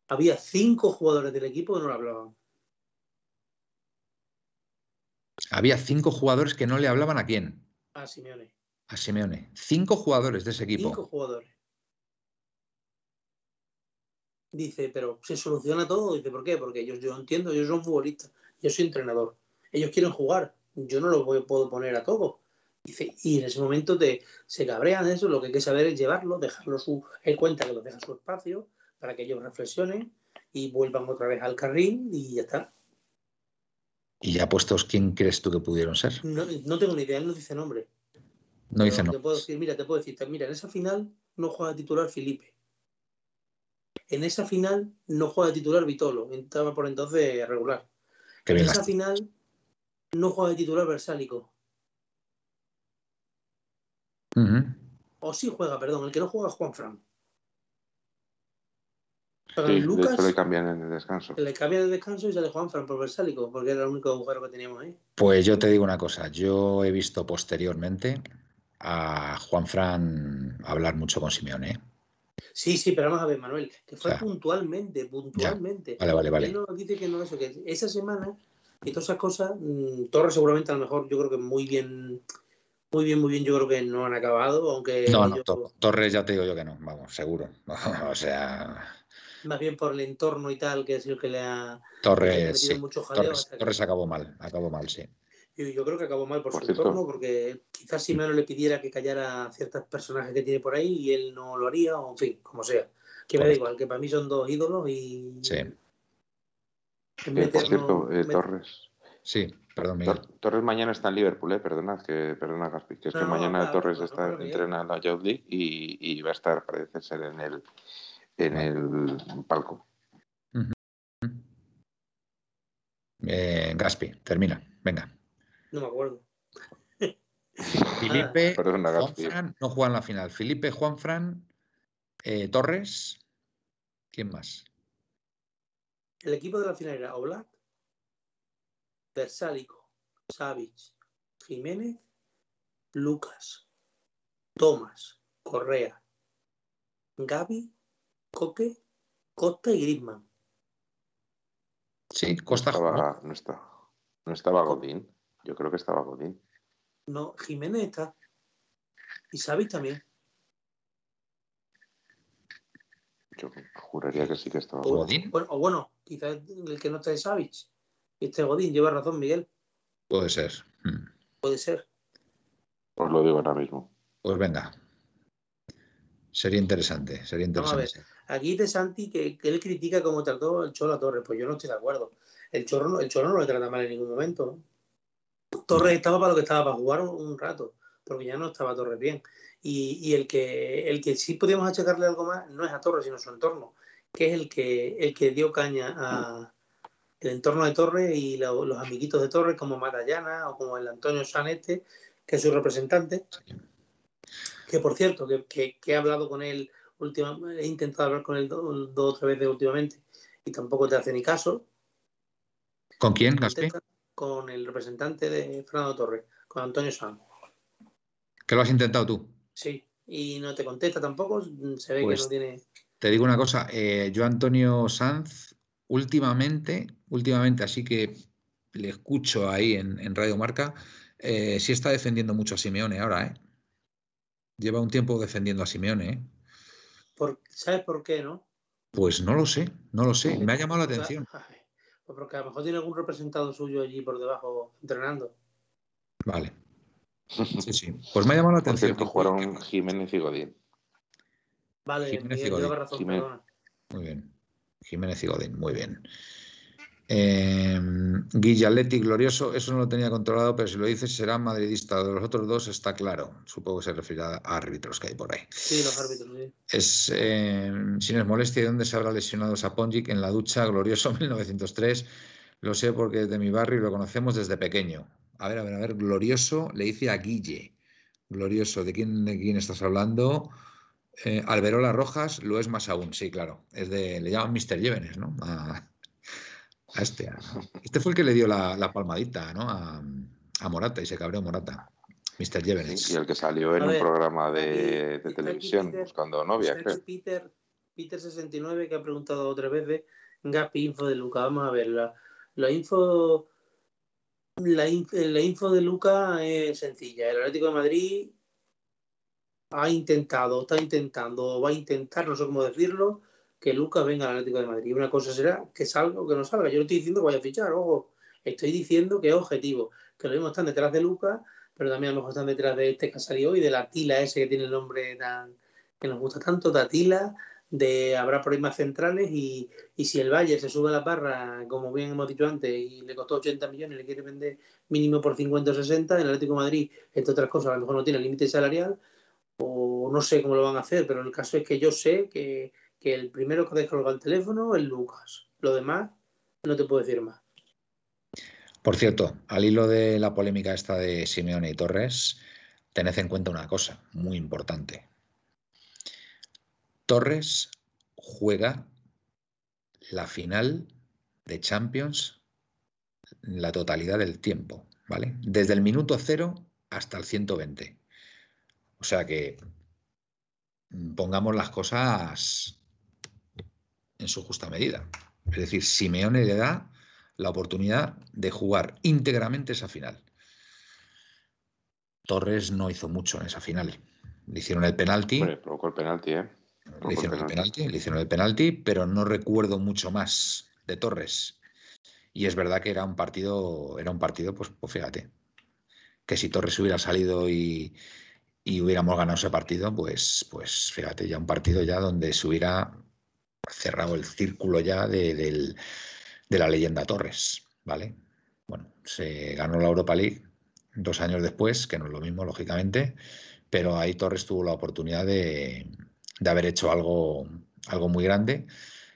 había cinco jugadores del equipo que no lo hablaban. Había cinco jugadores que no le hablaban a quién. A Simeone. A Simeone. Cinco jugadores de ese equipo. Cinco jugadores. Dice, pero se soluciona todo. Dice, ¿por qué? Porque ellos, yo entiendo, ellos son futbolistas, yo soy entrenador. Ellos quieren jugar, yo no los voy- puedo poner a todos. Dice, y en ese momento te, se cabrean de eso, lo que hay que saber es llevarlo, dejarlo su, él cuenta que los deja su espacio para que ellos reflexionen y vuelvan otra vez al carril y ya está. Y ya puestos, ¿quién crees tú que pudieron ser? No, no tengo ni idea, él no dice nombre. No dice Pero no. Te puedo decir, mira, te puedo decir, mira, en esa final no juega titular Felipe. En esa final no juega titular Vitolo, estaba por entonces regular. Que En esa final no juega de titular Versálico. O sí juega, perdón, el que no juega es Juan Fran. Pero Sí, de Lucas hecho le cambian en el descanso. le cambia de descanso y sale Juan Fran por Versálico, porque era el único agujero que teníamos ahí. Pues yo te digo una cosa. Yo he visto posteriormente a Juan Fran hablar mucho con Simeone. ¿eh? Sí, sí, pero vamos a ver, Manuel, que fue O sea, puntualmente, puntualmente. Vale, vale, vale. Él nos dice que no, eso, que esa semana y todas esas cosas, mm, Torres seguramente a lo mejor yo creo que muy bien, muy bien, muy bien, yo creo que no han acabado, aunque No, no, Torres ya te digo yo que no, vamos, seguro. o sea, más bien por el entorno y tal, que es el que le ha le ha Torres, sí. mucho jaleo Torres, hasta que- Torres acabó mal, acabó mal, sí. Yo, yo creo que acabó mal por, Por su cierto. entorno, porque quizás si menos le pidiera que callara a ciertos personajes que tiene por ahí y él no lo haría, o en fin, como sea. Que me da Correcto. igual, que para mí son dos ídolos y. Sí. Eh, por cierto, eh, Torres. Sí, perdón, Miguel. Tor- Torres mañana está en Liverpool, eh, perdonad, que, perdona Gaspi, que es que no, mañana claro, Torres no, está entrena en la Youth League y, y va a estar, parece ser, en el en el palco. Eh, Gaspi, termina. Venga. No me acuerdo. Felipe, Perdona, Gaspi. Juanfran, no juegan la final. Felipe, Juanfran, eh, Torres. ¿Quién más? El equipo de la final era Oblak, Versálico, Savic, Jiménez, Lucas, Tomás, Correa, Gaby, Coque, Costa y Griezmann. Sí, No Costa. jugó. estaba, no, está, no estaba Godín. Yo creo que estaba Godín. No, Jiménez está. Y Savic también. Yo juraría que sí que estaba ¿Godín? bueno, o bueno, quizás el que no está es Savic. Y este Godín, lleva razón, Miguel. Puede ser. Hmm. Puede ser. Os lo digo ahora mismo. Pues venga. Sería interesante, sería Vamos a ver. interesante. Aquí de Santi que, que él critica cómo trató el Cholo a Torres. Pues yo no estoy de acuerdo. El Cholo, no- el Cholo no le trata mal en ningún momento. Torres estaba para lo que estaba, para jugar un, un rato, porque ya no estaba Torres bien. Y, y el que el que sí podíamos achacarle algo más no es a Torres, sino a su entorno, que es el que el que dio caña a el entorno de Torres y la- los amiguitos de Torres, como Matallana o como el Antonio Sanete, que es su representante. Que por cierto, que, que- que he hablado con él última, he intentado hablar con él dos, o tres veces últimamente y tampoco te hace ni caso. ¿Con quién, Gaspi? Con el representante de Fernando Torres, con Antonio Sanz. ¿Que lo has intentado tú? Sí, y no te contesta tampoco, se ve Pues- que no tiene... Te digo una cosa, eh, yo Antonio Sanz, últimamente, últimamente, así que le escucho ahí en, en Radio Marca, eh, sí está defendiendo mucho a Simeone ahora, ¿eh? Lleva un tiempo defendiendo a Simeone, ¿eh? por- ¿Sabes por qué, no? Pues no lo sé, no lo sé, me ha llamado la atención. Ay, Pues porque a lo mejor tiene algún representado suyo allí por debajo entrenando. Vale. Sí, sí. Pues me ha llamado la Por atención. cierto, jugaron Jiménez y Godín. Vale, Jiménez y Godín. lleva razón, Jiménez. perdona. Muy bien. Jiménez y Godín, muy bien. Eh, Guillaletti, glorioso, eso no lo tenía controlado, pero si lo dices será madridista. De los otros dos está claro. Supongo que se refiere a árbitros que hay por ahí. Sí, los árbitros, sí. Es, eh, si no es molestia, ¿de dónde se habrá lesionado Saponjic? En la ducha, glorioso 1903. Lo sé porque es de mi barrio y lo conocemos desde pequeño. A ver, a ver, a ver, glorioso le dice a Guille. Glorioso, ¿de quién, de quién estás hablando? Eh, Alberola Rojas lo es más aún, sí, claro. Es de, le llaman Mr. Llévenes, ¿no? A, a este. a- este fue el que le dio la, la palmadita, ¿no? A, a Morata y se cabreó Morata. Mr. Llévenes. Y el que salió en A un ver, programa de, de televisión Peter, buscando novia, creo. Peter, Peter69 que ha preguntado otra vez Gapi Info de Luca. Vamos a ver, la, la info la, la info de Luca es sencilla. El Atlético de Madrid ha intentado, está intentando, o va a intentar, no sé cómo decirlo, que Luca venga al Atlético de Madrid. Una cosa será que salga o que no salga. Yo no estoy diciendo que vaya a fichar, ojo. Estoy diciendo que es objetivo, que lo mismo están detrás de Luca, pero también a lo mejor están detrás de este que ha salido hoy, de la Tila ese que tiene el nombre tan que nos gusta tanto, Tatila, de habrá problemas centrales y, y si el Valle se sube a la parra, como bien hemos dicho antes, y le costó 80 millones y le quiere vender mínimo por 50 o 60, el Atlético de Madrid, entre otras cosas, a lo mejor no tiene límite salarial, o no sé cómo lo van a hacer, pero el caso es que yo sé que, que el primero que descolga el teléfono es Lucas. Lo demás, no te puedo decir más. Por cierto, al hilo de la polémica esta de Simeone y Torres, tened en cuenta una cosa muy importante. Torres juega la final de Champions la totalidad del tiempo, ¿vale? Desde el minuto cero hasta el 120. O sea que mm, pongamos las cosas en su justa medida. Es decir, Simeone le da la oportunidad de jugar íntegramente esa final. Torres no hizo mucho en esa final. Le hicieron el penalti, provocó el penalti, ¿eh? le hicieron el penalti. penalti, le hicieron el penalti, pero no recuerdo mucho más de Torres. Y es verdad que era un partido, era un partido, pues, pues fíjate, que si Torres hubiera salido y, y hubiéramos ganado ese partido, pues, pues fíjate, ya un partido ya donde se hubiera cerrado el círculo ya de, de la leyenda Torres, ¿vale? Bueno, se ganó la Europa League dos años después, que no es lo mismo, lógicamente, pero ahí Torres tuvo la oportunidad de, de haber hecho algo, algo muy grande.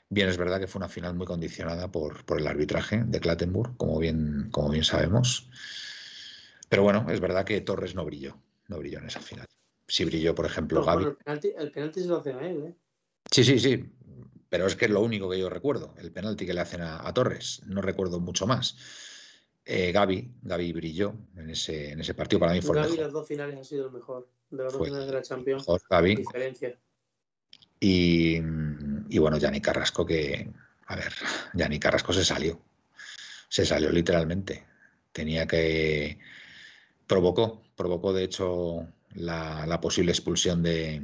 Bien, es verdad que fue una final muy condicionada por, por el arbitraje de Clattenburg, como bien, como bien sabemos. Pero bueno, es verdad que Torres no brilló, no brilló en esa final. Sí brilló, por ejemplo, Gaby. bueno, el, penalti, el penalti se lo hace a él, ¿eh? Sí, sí, sí. Pero es que es lo único que yo recuerdo, el penalti que le hacen a, a Torres. No recuerdo mucho más. Eh, Gaby, Gaby brilló en ese, en ese partido. Para mí fue Gaby, mejor. las dos finales ha sido el mejor. De las dos finales de la Champions, mejor Gaby. diferencia. Y, y bueno, Yanni Carrasco, que, a ver, Yanni Carrasco se salió. Se salió literalmente. Tenía que. Provocó, provocó de hecho la, la posible expulsión de,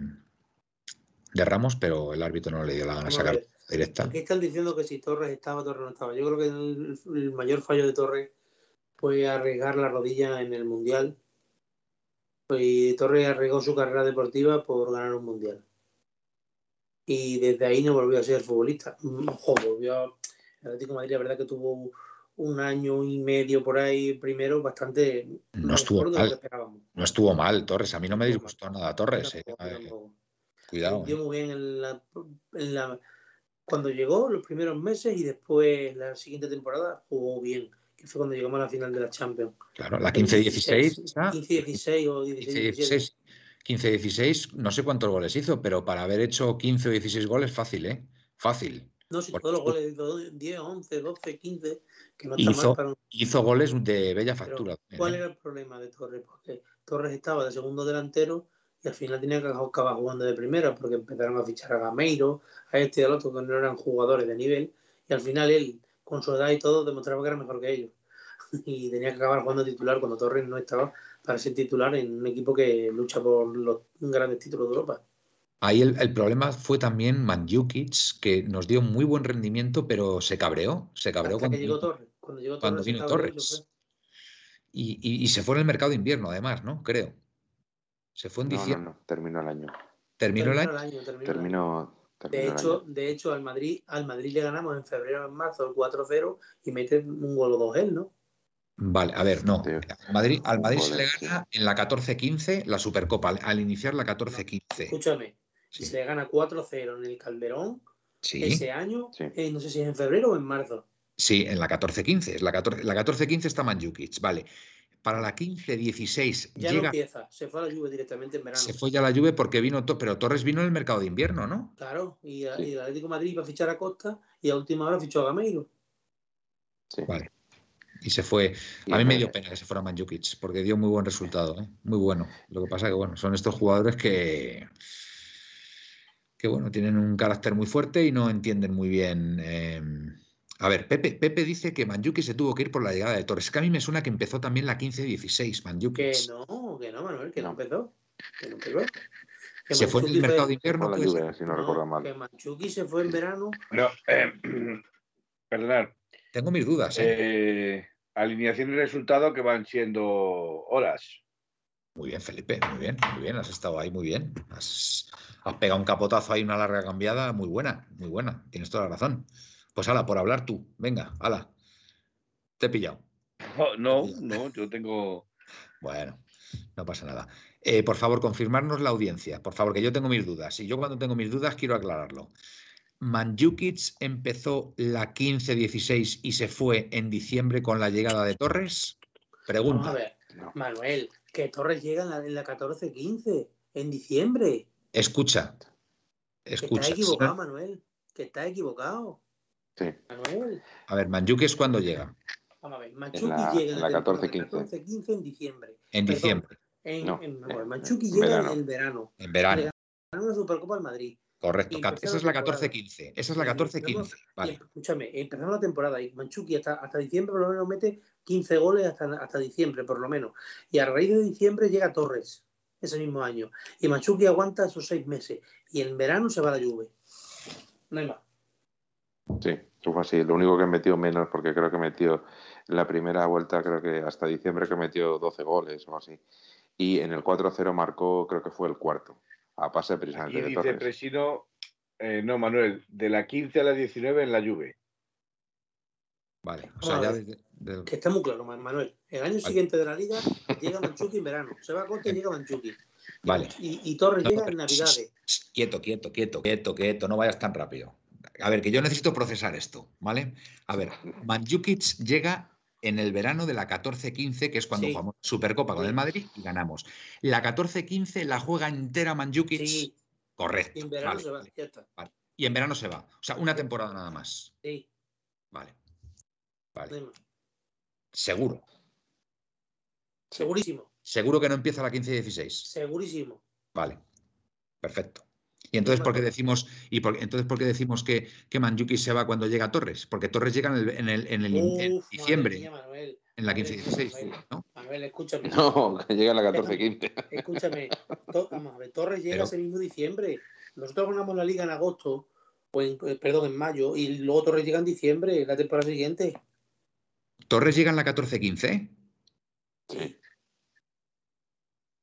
de Ramos, pero el árbitro no le dio la gana sacar ver. directa. Aquí están diciendo que si Torres estaba, Torres no estaba. Yo creo que el, el mayor fallo de Torres fue arriesgar la rodilla en el Mundial. Y Torres arriesgó su carrera deportiva por ganar un Mundial. Y desde ahí no volvió a ser futbolista. Mm, Ojo, volvió a... El Atlético de Madrid, la verdad que tuvo un año y medio por ahí primero bastante No estuvo mal. No estuvo mal, Torres. A mí no me disgustó nada Torres. eh. Cuidado. Eh. muy bien en la, en la- cuando llegó, los primeros meses, y después la siguiente temporada jugó bien, que fue cuando llegamos a la final de la Champions. Claro, la 15-16. esa, 15-16 o 16-17. 15-16, 15-16, no sé cuántos goles hizo, pero para haber hecho 15 o 16 goles, fácil, ¿eh? Fácil. No, si todos los goles, hizo 10, 11, 12, 15, que no está Hizo, mal para un... hizo goles de bella Pero, factura. también, ¿Cuál ¿eh? era el problema de Torres? Porque Torres estaba de segundo delantero y al final tenía que acabar jugando de primera porque empezaron a fichar a Gameiro, a este y al otro que no eran jugadores de nivel y al final él, con su edad y todo, demostraba que era mejor que ellos. Y tenía que acabar jugando titular cuando Torres no estaba para ser titular en un equipo que lucha por los grandes títulos de Europa. Ahí el, el problema fue también Mandzukic, que nos dio muy buen rendimiento, pero se cabreó. Se cabreó Hasta cuando, que llegó Torres. Cuando llegó Torres, vino Torres. Y, y- y se fue en el mercado de invierno, además, ¿no? Creo. Se fue en No, no, diciembre. no, terminó el año. Terminó el año. año, terminó el año. Terminó, De hecho, de hecho al Madrid, al Madrid le ganamos en febrero en marzo el 4-0 y mete un gol o dos él, ¿no? Vale, a ver, no. Al Madrid, al Madrid se le gana en la 14-15 la Supercopa, al, iniciar la 14-15. Escúchame, se le gana 4-0 en el Calderón ese año, eh, no sé si es en febrero o en marzo. Sí, en la 14-15. La 14-15 está Manjukic, vale. Para la 15-16 ya no empieza, se fue a la lluvia directamente en verano. Se fue ya a la lluvia porque vino, pero Torres vino en el mercado de invierno, ¿no? Claro, y, el Atlético Madrid iba a fichar a Costa y a última hora fichó a Gameiro. Sí. Vale. Y se fue. a mí me dio pena que se fuera Manjukic, porque dio muy buen resultado, ¿eh? muy bueno. Lo que pasa que, bueno, son estos jugadores que, que bueno, tienen un carácter muy fuerte y no entienden muy bien eh, a ver, Pepe, Pepe dice que Manjuki se tuvo que ir por la llegada de Torres. Que a mí me suena que empezó también la 15-16, Manjuki. Que no, que no, Manuel, que no empezó. Que no empezó. se fue en el mercado de invierno. La lluvia, si no, recuerdo mal. Que Manchuki se fue en verano. No, eh, perdonad. Tengo mis dudas. ¿eh? ¿eh? alineación y resultado que van siendo horas. Muy bien, Felipe, muy bien, muy bien, has estado ahí muy bien. Has, has pegado un capotazo ahí, una larga cambiada, muy buena, muy buena, tienes toda la razón. Pues ala, por hablar tú. Venga, ala. Te he pillado. No, no, yo tengo. Bueno, no pasa nada. Eh, por favor, confirmarnos la audiencia. Por favor, que yo tengo mis dudas. Y yo cuando tengo mis dudas quiero aclararlo. ¿Manjukic empezó la 15-16 y se fue en diciembre con la llegada de Torres? Pregunta. a ver, Manuel, que Torres llega en la, 14-15, en diciembre. Escucha. Escucha. está equivocado, Manuel. Que está equivocado. A ver, Manjuki es cuando llega. Vamos a ver, Manchuki llega en la 14-15 en diciembre. En diciembre. En, no, en, Manchuki llega en el verano. En verano. En la Supercopa al Madrid. Correcto, esa es la 14-15. Esa es la 14-15. Vale. Escúchame, empezamos la temporada y Manchuki hasta, hasta diciembre por lo menos mete 15 goles hasta, hasta diciembre, por lo menos. Y a raíz de diciembre llega Torres, ese mismo año. Y Manchuki aguanta esos seis meses. Y en verano se va a la lluvia. No hay más. Sí, fue así. Lo único que metió menos, porque creo que metió en la primera vuelta, creo que hasta diciembre que metió 12 goles o así. Y en el 4-0 marcó, creo que fue el cuarto, a pase precisamente y dice Presino, eh, no, Manuel, de la 15 a la 19 en la Juve. Vale, o sea, ya Que está muy claro, Manuel. El año siguiente de la liga llega Manchuki en verano. Se va a corte y llega Manchuki. Vale. Y, Torres llega en Navidades. Quieto, quieto, quieto, quieto, quieto. No vayas tan rápido a ver, que yo necesito procesar esto, ¿vale? A ver, Manjukic llega en el verano de la 14-15, que es cuando jugamos Supercopa con el Madrid y ganamos. La 14-15 la juega entera Manjukic. Sí. Correcto. Y en verano se va, Y en verano se va. O sea, una temporada nada más. Sí. Vale. Vale. Seguro. Segurísimo. Seguro que no empieza la 15-16. Segurísimo. Vale. Perfecto. Y entonces, ¿por qué decimos, y entonces, ¿por qué decimos que, que Manjuki se va cuando llega Torres? Porque Torres llega en el, en el, diciembre. en la 15-16, ¿no? Manuel, escúchame. No, que llega en la 14-15. Escúchame, Torres llega ese mismo diciembre. Nosotros ganamos la liga en agosto, o en, eh, perdón, en mayo, y luego Torres llega en diciembre, la temporada siguiente. ¿Torres llega en la 14-15? Sí.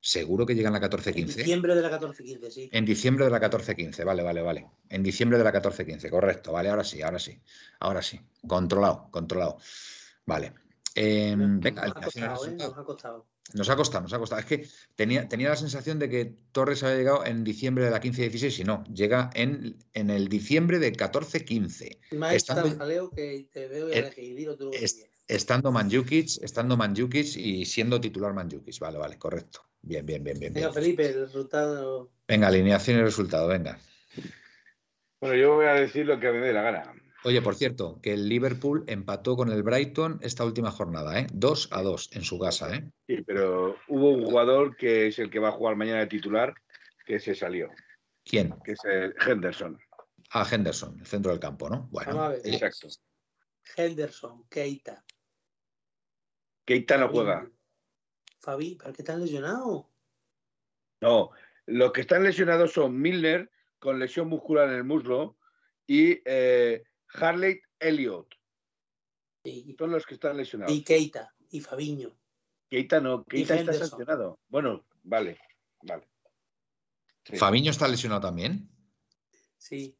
¿Seguro que llega en la 14-15? En diciembre de la 14-15, sí. En diciembre de la 14-15, vale, vale, vale. En diciembre de la 14-15, correcto. Vale, ahora sí, ahora sí. Ahora sí. Controlado, controlado. Vale. Eh, venga, nos, ha costado, ¿eh? nos ha costado. Nos ha costado, nos ha costado. Es que tenía, tenía la sensación de que Torres había llegado en diciembre de la 15-16 y no, llega en, en el diciembre de 14-15. Estando, que te veo y estando Manjukic, estando Manjukic y siendo titular Manjukic. Vale, vale, correcto. Bien, bien, bien, bien. Venga, Felipe, el resultado. Venga, alineación y resultado, venga. Bueno, yo voy a decir lo que me dé la gana. Oye, por cierto, que el Liverpool empató con el Brighton esta última jornada, ¿eh? 2 a 2 en su casa, ¿eh? Sí, pero hubo un jugador que es el que va a jugar mañana de titular que se salió. ¿Quién? Que es el Henderson. Ah, Henderson, el centro del campo, ¿no? Bueno, exacto. Henderson, Keita. Keita no juega. Fabi, ¿para qué están lesionados? No, los que están lesionados son Milner, con lesión muscular en el muslo, y eh, Harley Elliott. Son los que están lesionados. Y Keita, y Fabiño. Keita no, Keita está lesionado. Bueno, vale, vale. ¿Fabiño está lesionado también? Sí.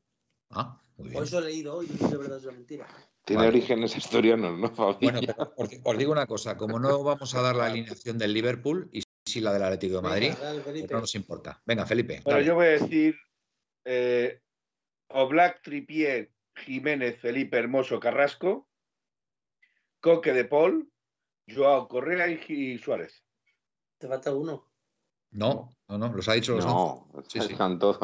Ah, muy O bien. eso he leído hoy, no sé si es verdad o es mentira. Tiene Vale. orígenes asturianos, ¿no, Fabi? Bueno, pero os, os digo una cosa, como no vamos a dar la alineación del Liverpool y sí la del Atlético de Madrid, Venga, dale, Felipe. no nos importa. Venga, Felipe. Bueno, dale. yo voy a decir eh, Oblak, Tripier, Jiménez, Felipe Hermoso, Carrasco, Coque de Paul, Joao Correa y, y Suárez. Te falta uno. No, no, no, los ha dicho los. No, Sí, sí. están todos.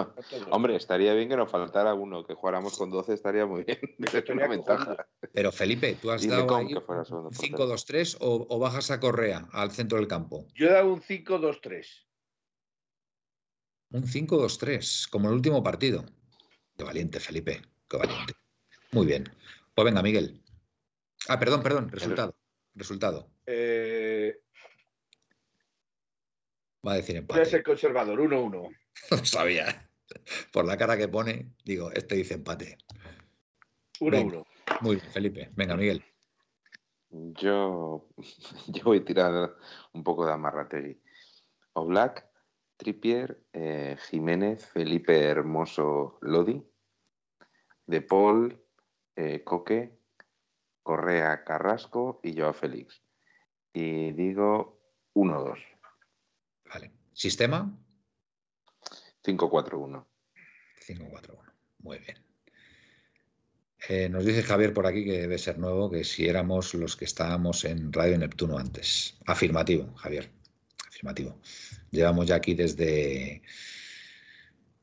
Hombre, estaría bien que nos faltara uno, que jugáramos con 12 estaría muy bien. Es una ventaja. Pero Felipe, ¿tú has Y dado Lecom, ahí que fuera segundo un portero. 5-2-3 o, o bajas a Correa al centro del campo? Yo he dado un 5-2-3. Un 5-2-3, como el último partido. Qué valiente, Felipe, qué valiente. Muy bien. Pues venga, Miguel. Ah, perdón, perdón, resultado. Resultado. Eh, Va a decir empate. ser conservador, 1-1. Lo sabía. Por la cara que pone, digo, este dice empate. 1-1. Muy bien, Felipe. Venga, Miguel. Yo, yo voy a tirar un poco de Amarrategui. Oblak, Trippier, eh, Jiménez, Felipe Hermoso, Lodi, De Paul, eh, Coque, Correa, Carrasco y Joao Félix. Y digo 1-2, Vale. Sistema 5-4-1. 5-4-1. Muy bien. Eh, nos dice Javier por aquí que debe ser nuevo, que si éramos los que estábamos en Radio Neptuno antes. Afirmativo, Javier. Afirmativo. Llevamos ya aquí desde.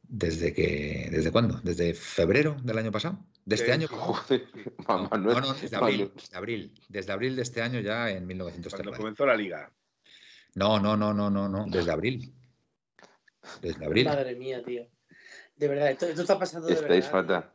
¿Desde que, ¿Desde cuándo? ¿Desde febrero del año pasado? ¿De este Sí. año? Joder, No, no, no, desde abril, desde abril. Desde abril de este año ya en 1903. Cuando comenzó la liga. No, no, no, no, no, no. Desde abril. Desde abril. Madre mía, tío. De verdad, esto, esto está pasando de Estáis verdad. fatal.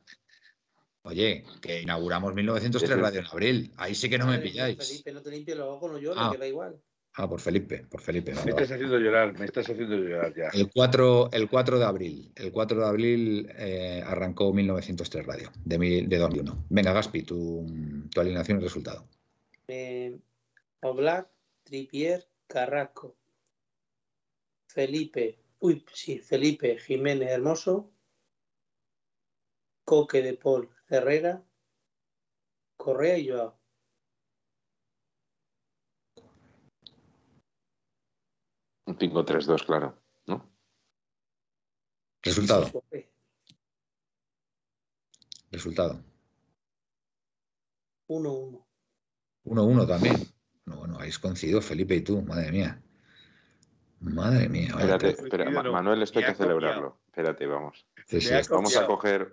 Oye, que inauguramos 1903 Ese- Radio en abril. Ahí sí que no me Madre pilláis. Felipe, no te limpies los ojos, no llores, Ah. que da igual. Ah, por Felipe, por Felipe. Me estás haciendo llorar, me estás haciendo llorar ya. El 4, el 4 de abril. El 4 de abril eh, arrancó 1903 Radio, de, mil- de 2001. Venga, Gaspi, tu, tu alineación y resultado. Eh, Oblak, Tripier, Carrasco, Felipe, uy, sí, Felipe, Jiménez Hermoso, Coque de Paul, Herrera, Correa y Joao. Un 5-3-2, claro. ¿no? Resultado, resultado. 1-1. 1-1 también. No, bueno, habéis coincidido Felipe y tú, madre mía. Madre mía. vaya Espérate, espera. Manuel, esto hay que copiado. celebrarlo. Espérate, vamos. Sí, sí, Vamos a coger.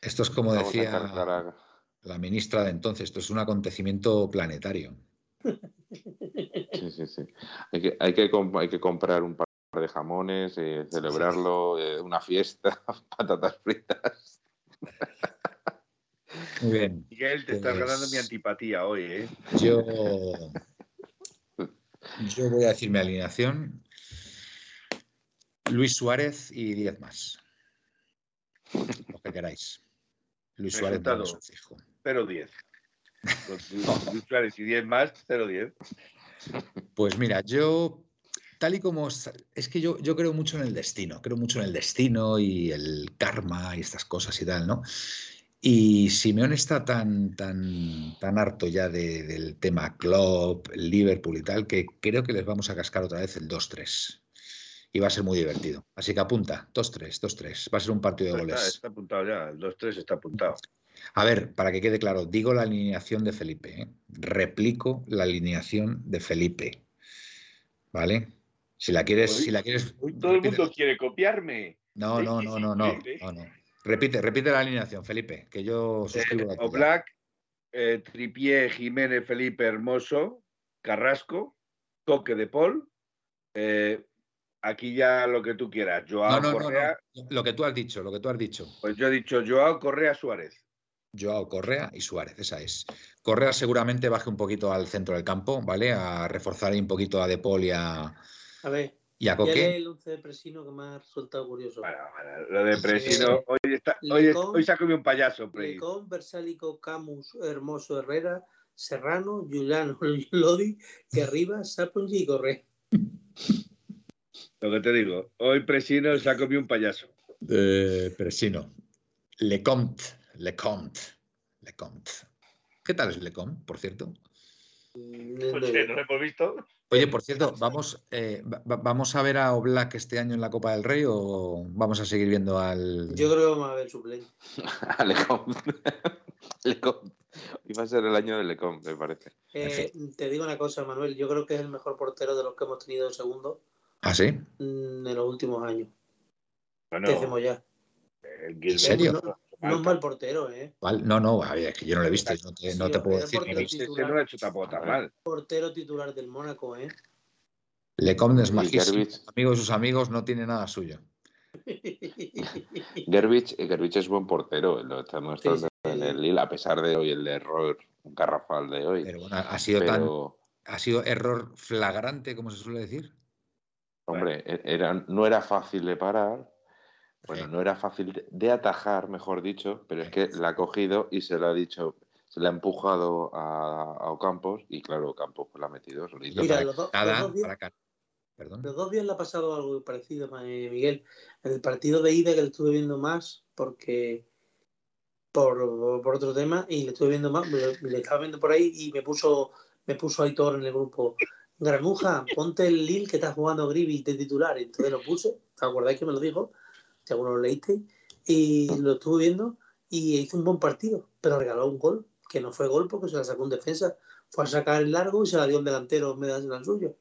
esto es como Vamos decía a- la ministra de entonces, esto es un acontecimiento planetario. Sí, sí, sí. Hay que, hay que, comp- hay que comprar un par de jamones, eh, celebrarlo, eh, una fiesta, patatas fritas. Muy bien. Miguel, te estás Pues- ganando mi antipatía hoy, ¿eh? Yo, yo voy a decir mi alineación. Luis Suárez y 10 más. Lo que queráis. Luis Suárez no es fijo. 0-10. Con Luis Suárez y 10 más, 0-10. Pues mira, yo, tal y como es, es que yo, yo creo mucho en el destino, creo mucho en el destino y el karma y estas cosas y tal, ¿no? Y Simeone está tan, tan, tan harto ya de- del tema Klopp, Liverpool y tal, que creo que les vamos a cascar otra vez el 2-3. Y va a ser muy divertido. Así que apunta, 2-3, 2-3. Va a ser un partido de Está, goles. está apuntado ya, el 2-3 está apuntado. A ver, para que quede claro, digo la alineación de Felipe, ¿eh? replico la alineación de Felipe, ¿vale? Si la quieres, Hoy- si la quieres, Hoy todo el repite- mundo quiere copiarme. no, no, no, no, no, no, no. Repite, repite la alineación, Felipe, que yo suscribo Eh, tuya. Oblak, eh, Tripié, Jiménez, Felipe Hermoso, Carrasco, Coque de Paul. eh, aquí ya lo que tú quieras. Joao No, no, no, Correa. no. Lo que tú has dicho, lo que tú has dicho. Pues yo he dicho Joao Correa Suárez. Joao Correa y Suárez, esa es. Correa seguramente baje un poquito al centro del campo, ¿vale? A reforzar ahí un poquito a De Paul y a, A ver, y a ya lee Coque. el 11 de Presino que me ha resultado curioso. Bueno, bueno, lo de Sí. Presino. Hoy, está, hoy, es- Licón. hoy se ha comido un payaso. Lecón, Versálico, Camus, Hermoso, Herrera, Serrano, Juliano, Lodi, que arriba, Sapongi y Correa. Lo que te digo. Hoy Presino se ha comido un payaso. Eh, Presino. Lecomte, Lecomte, Lecomte. ¿Qué tal es Lecomte, por cierto? Mm, Pues que no lo hemos visto. Oye, por cierto, ¿vamos, eh, va- va- ¿vamos a ver a Oblak este año en la Copa del Rey o vamos a seguir viendo al... Yo creo que vamos a ver suplente. Lecom. Lecom. Iba a ser el año de Lecom, me parece. Eh, te digo una cosa, Manuel. Yo creo que es el mejor portero de los que hemos tenido segundo ¿Ah, sí? en los últimos años. Bueno, Te decimos ya. el ¿En serio? No, no es mal portero, ¿eh? No, no, a ver, es que yo no lo he visto, no te, no Sí, te puedo decir. portero Ese no lo ha hecho tampoco tan mal. Portero titular del Mónaco, ¿eh? Lecomte es majísimo, amigo de sus amigos, no tiene nada suyo. Gerbich, Gerbich es buen portero, lo está demostrando Sí, sí. en el Lille, a pesar de hoy el error garrafal de hoy. Pero bueno, ha sido tan, ha sido error flagrante, como se suele decir. hombre, e- era, no era fácil de parar, bueno, Sí. no era fácil de atajar, mejor dicho, pero es que la ha cogido y se la ha dicho, se la ha empujado a, a Ocampos y claro, Ocampos pues la ha metido solito. Mira, para los dos- cada- los dos días- para cada- Perdón. Los dos días le ha pasado algo parecido, eh, Miguel. En el partido de ida que le estuve viendo más, porque por, por otro tema, y le estuve viendo más, le, le estaba viendo por ahí y me puso, me puso Aitor en el grupo. Granuja, ponte el Lille que está jugando Grivi de titular. Entonces lo puse, ¿te acordáis que me lo dijo? Si alguno lo leíste, y lo estuve viendo y hizo un buen partido, pero regaló un gol, que no fue gol porque se la sacó un defensa. Fue a sacar el largo y se la dio un delantero, me das el suyo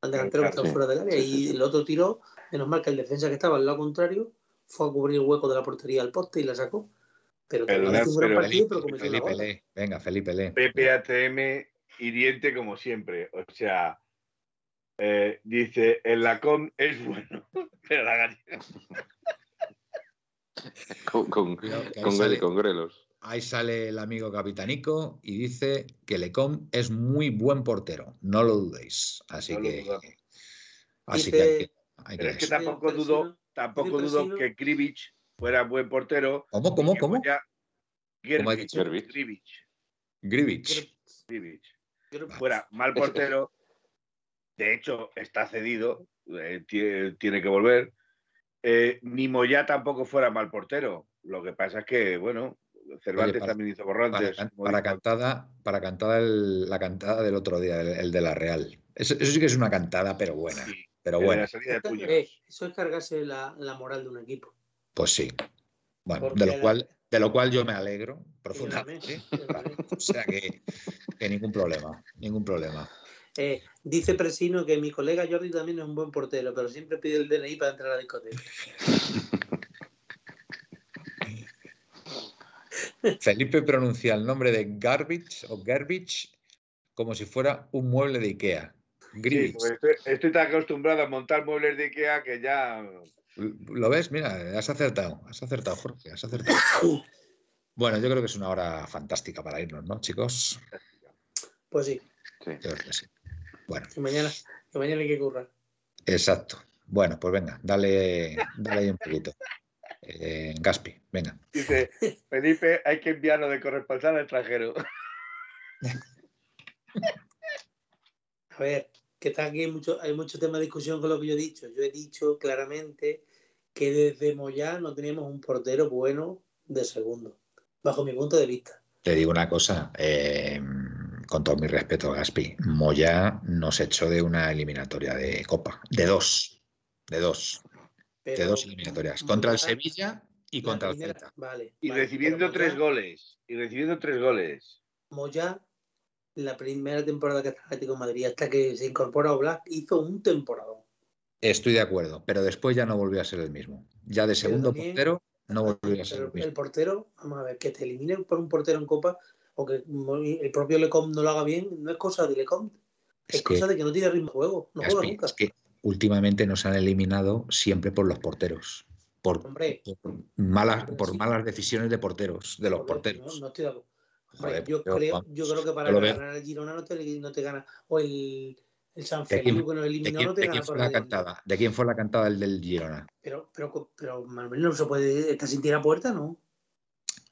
al delantero que estaba fuera del área. y el otro tiró, menos mal que el defensa que estaba al lado contrario fue a cubrir el hueco de la portería al poste y la sacó. Pero Pero también hizo un gran pero- partido, Felipe, pero Felipe lee. Venga, Felipe lee. PPATM hiriente como siempre. O sea, eh, dice, el Lacón es bueno, pero la gallina. Con, con, ahí con, sale- con grelos. Ahí sale el amigo capitanico y dice que Lecom es muy buen portero. No lo dudéis. Así No que. Así Dice- que hay que. hay que Pero es que tampoco dudo, tampoco dudo que Krivich fuera buen portero. ¿Cómo, cómo, cómo? Grivich. Krivich, Creo- fuera mal portero. De hecho, está cedido, eh, tie- tiene que volver. Eh, ni Moya tampoco fuera mal portero. Lo que pasa es que, bueno, Cervantes para- también hizo Para, borrantes. para dijo. cantada, para cantada el- la cantada del otro día, el, el de la Real. Eso, eso sí que es una cantada, pero buena. Sí, Pero el de bueno, la salida de puños. Eh, eso es cargarse la, la moral de un equipo. pues sí. Bueno, Porque de lo la- cual, de lo cual yo me alegro Yo profundamente. también, yo también. O sea que, que ningún problema, ningún problema. Eh, dice Presino que mi colega Jordi también es un buen portero, pero siempre pide el DNI para entrar a la discoteca. Felipe pronuncia el nombre de Garbage o Garbage como si fuera un mueble de Ikea. Sí, pues estoy, estoy tan acostumbrado a montar muebles de Ikea que ya. ¿Lo ves? Mira, has acertado, has acertado, Jorge, has acertado. Bueno, yo creo que es una hora fantástica para irnos, ¿no, chicos? Pues sí, Sí. Yo creo que sí. Bueno, que mañana, que mañana hay que currar. exacto. Bueno, pues venga, dale, dale ahí un poquito. Eh, Gaspi, venga. Dice, Felipe, hay que enviarlo de corresponsal al extranjero. A ver, que está aquí hay mucho, hay mucho tema de discusión con lo que yo he dicho. Yo he dicho claramente que desde Moyá no teníamos un portero bueno de segundo, bajo mi punto de vista. Te digo una cosa, eh, con todo mi respeto, Gaspi, Moya nos echó de una eliminatoria de Copa, de dos, de dos, de dos eliminatorias, contra el Sevilla y contra el Celta. Vale. Y vale, recibiendo tres goles. Y recibiendo tres goles. Moyá, la primera temporada que está en Atlético de Madrid, hasta que se incorpora a Black, hizo un temporadón. Estoy de acuerdo, pero después ya no volvió a ser el mismo. Ya de segundo también- portero no volvió a ser el mismo. el portero, vamos a ver, que te eliminen por un portero en Copa o que el propio Lecom no lo haga bien, no es cosa de Lecom, es, cosa de que no tiene ritmo de juego, no juega nunca. es que últimamente nos han eliminado siempre por los porteros, por, malas, por sí. malas decisiones de porteros, de los porteros. No, no estoy de acuerdo. Hombre, Joder, yo, creo, vamos, yo creo que para ganar al Girona no te, no te gana. O el, el San ¿De quién- Felipe que nos ¿De eliminó quién, no te de gana quién por fue la cantada? ¿De quién fue la cantada el del Girona? Pero, pero, pero Manuel no se puede estar sin tirar puerta, ¿no?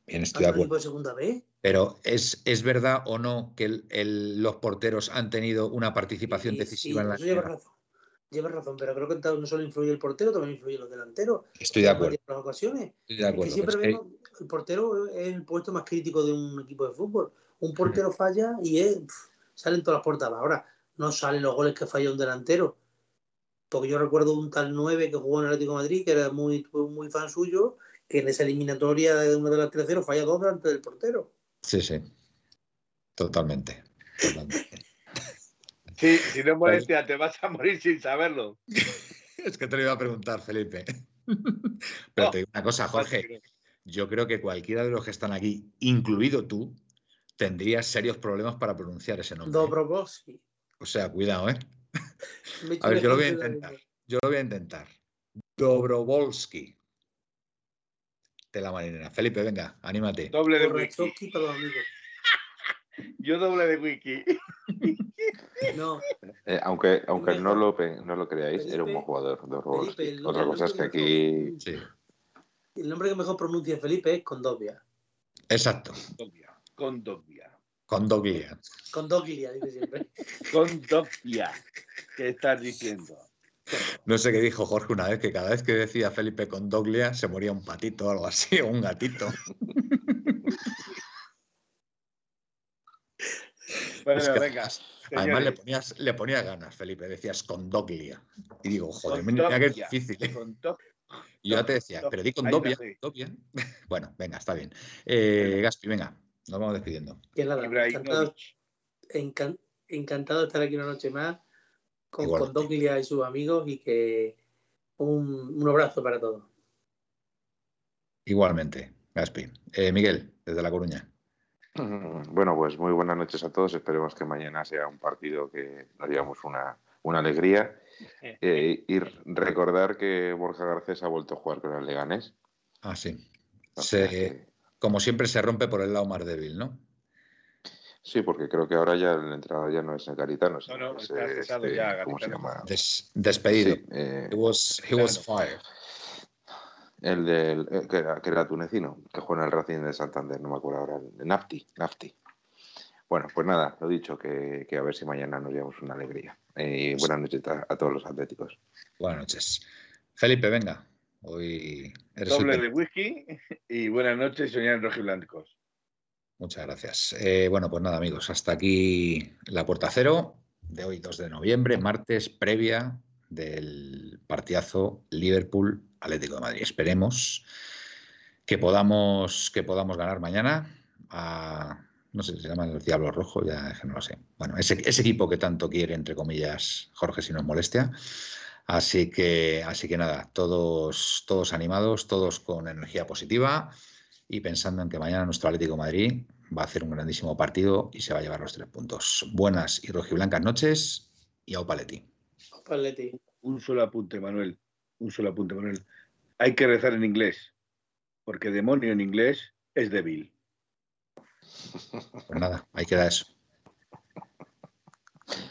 Bien, estoy de acuerdo. de segunda vez. Pero ¿es, ¿es verdad o no que el- el- los porteros han tenido una participación decisiva sí, en la lleva razón. Llevas razón, pero creo que no solo influye el portero, también influye los delanteros. Estoy de acuerdo. En las ocasiones. Estoy de acuerdo. que siempre el portero es el puesto más crítico de un equipo de fútbol. Un portero falla y es, salen todas las portadas. Ahora, no salen los goles que falla un delantero. Porque yo recuerdo un tal 9 que jugó en el Atlético de Madrid, que era muy, muy fan suyo, que en esa eliminatoria de una de las 3-0 falla dos delante del portero. Sí, sí. Totalmente. Totalmente. Sí, si no molestia, te vas a morir sin saberlo. Es que te lo iba a preguntar, Felipe. Pero te digo una cosa, Jorge. Yo creo que cualquiera de los que están aquí, incluido tú, tendría serios problemas para pronunciar ese nombre. ¿eh? Dobrovolsky. O sea, cuidado, ¿eh? Me A ver, yo lo voy a intentar. Yo lo voy a intentar. Dobrovolsky. De la marinera. Felipe, venga, anímate. Doble de wiki. Yo doble de wiki. No, Eh, aunque aunque no lo, no lo creáis, era un Felipe- buen jugador. Dobrovolsky. Felipe, el- Otra cosa es que aquí. Sí, el nombre que mejor pronuncia Felipe es Condovia. exacto. Condovia. Condovia. Con Doglia. Condoglia, dice siempre. Condovia. ¿Qué estás diciendo? No sé qué dijo Jorge una vez, que cada vez que decía Felipe con Doglia se moría un patito o algo así, o un gatito. Bueno, Es que venga. Además le ponías, le ponías ganas, Felipe, decías con Doglia. Y digo, joder, mira que es difícil. ¿eh? Y yo ya te decía, pero di con. Dobia. Bueno, venga, está bien. Eh, Gaspi, venga, nos vamos despidiendo. Nada, encantado, encantado de estar aquí una noche más con Igualmente. Condoglia y sus amigos y que un, un abrazo para todos. Igualmente, Gaspi. Eh, Miguel, desde La Coruña. Bueno, pues muy buenas noches a todos. Esperemos que mañana sea un partido que nos llevamos una, una alegría. Eh, y recordar que Borja Garcés ha vuelto a jugar con el Leganés. Ah, sí. O sea Se- que- como siempre se rompe por el lado más débil, ¿no? Sí, porque creo que ahora ya el entrenador ya no es Garitano, sino no, que es, está cesado ya, ¿Cómo se Garitano. llama? Des- despedido. Sí, eh, He was, he was fired. el del eh, que, era, que era tunecino, que juega en el Racing de Santander, no me acuerdo ahora, el Nafti, Nafti. Bueno, pues nada, lo dicho, que, que a ver si mañana nos llevamos una alegría. Eh, y buenas noches a, a todos los atléticos. Buenas noches. Felipe, venga. Hoy eres el Doble de whisky y buenas noches, soñar rojiblancos. Muchas gracias. Eh, bueno, pues nada, amigos, hasta aquí la puerta cero de hoy, 2 de noviembre, martes, previa del partidazo Liverpool Atlético de Madrid. Esperemos que podamos, que podamos ganar mañana a, no sé, se llama el Diablo Rojo, ya no lo sé. Bueno, ese, ese equipo que tanto quiere, entre comillas, Jorge, si nos molestia. Así que, así que nada, todos, todos animados, todos con energía positiva y pensando en que mañana nuestro Atlético de Madrid va a hacer un grandísimo partido y se va a llevar los tres puntos. Buenas y rojiblancas noches y au. Paletti. Un solo apunte, Manuel. Un solo apunte, Manuel. Hay que rezar en inglés, porque demonio en inglés es débil. Pues nada, ahí queda eso.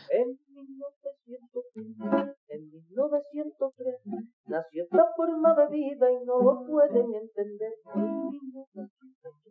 En 1903, en 1903, nació esta forma de vida y no lo pueden entender. En 1903,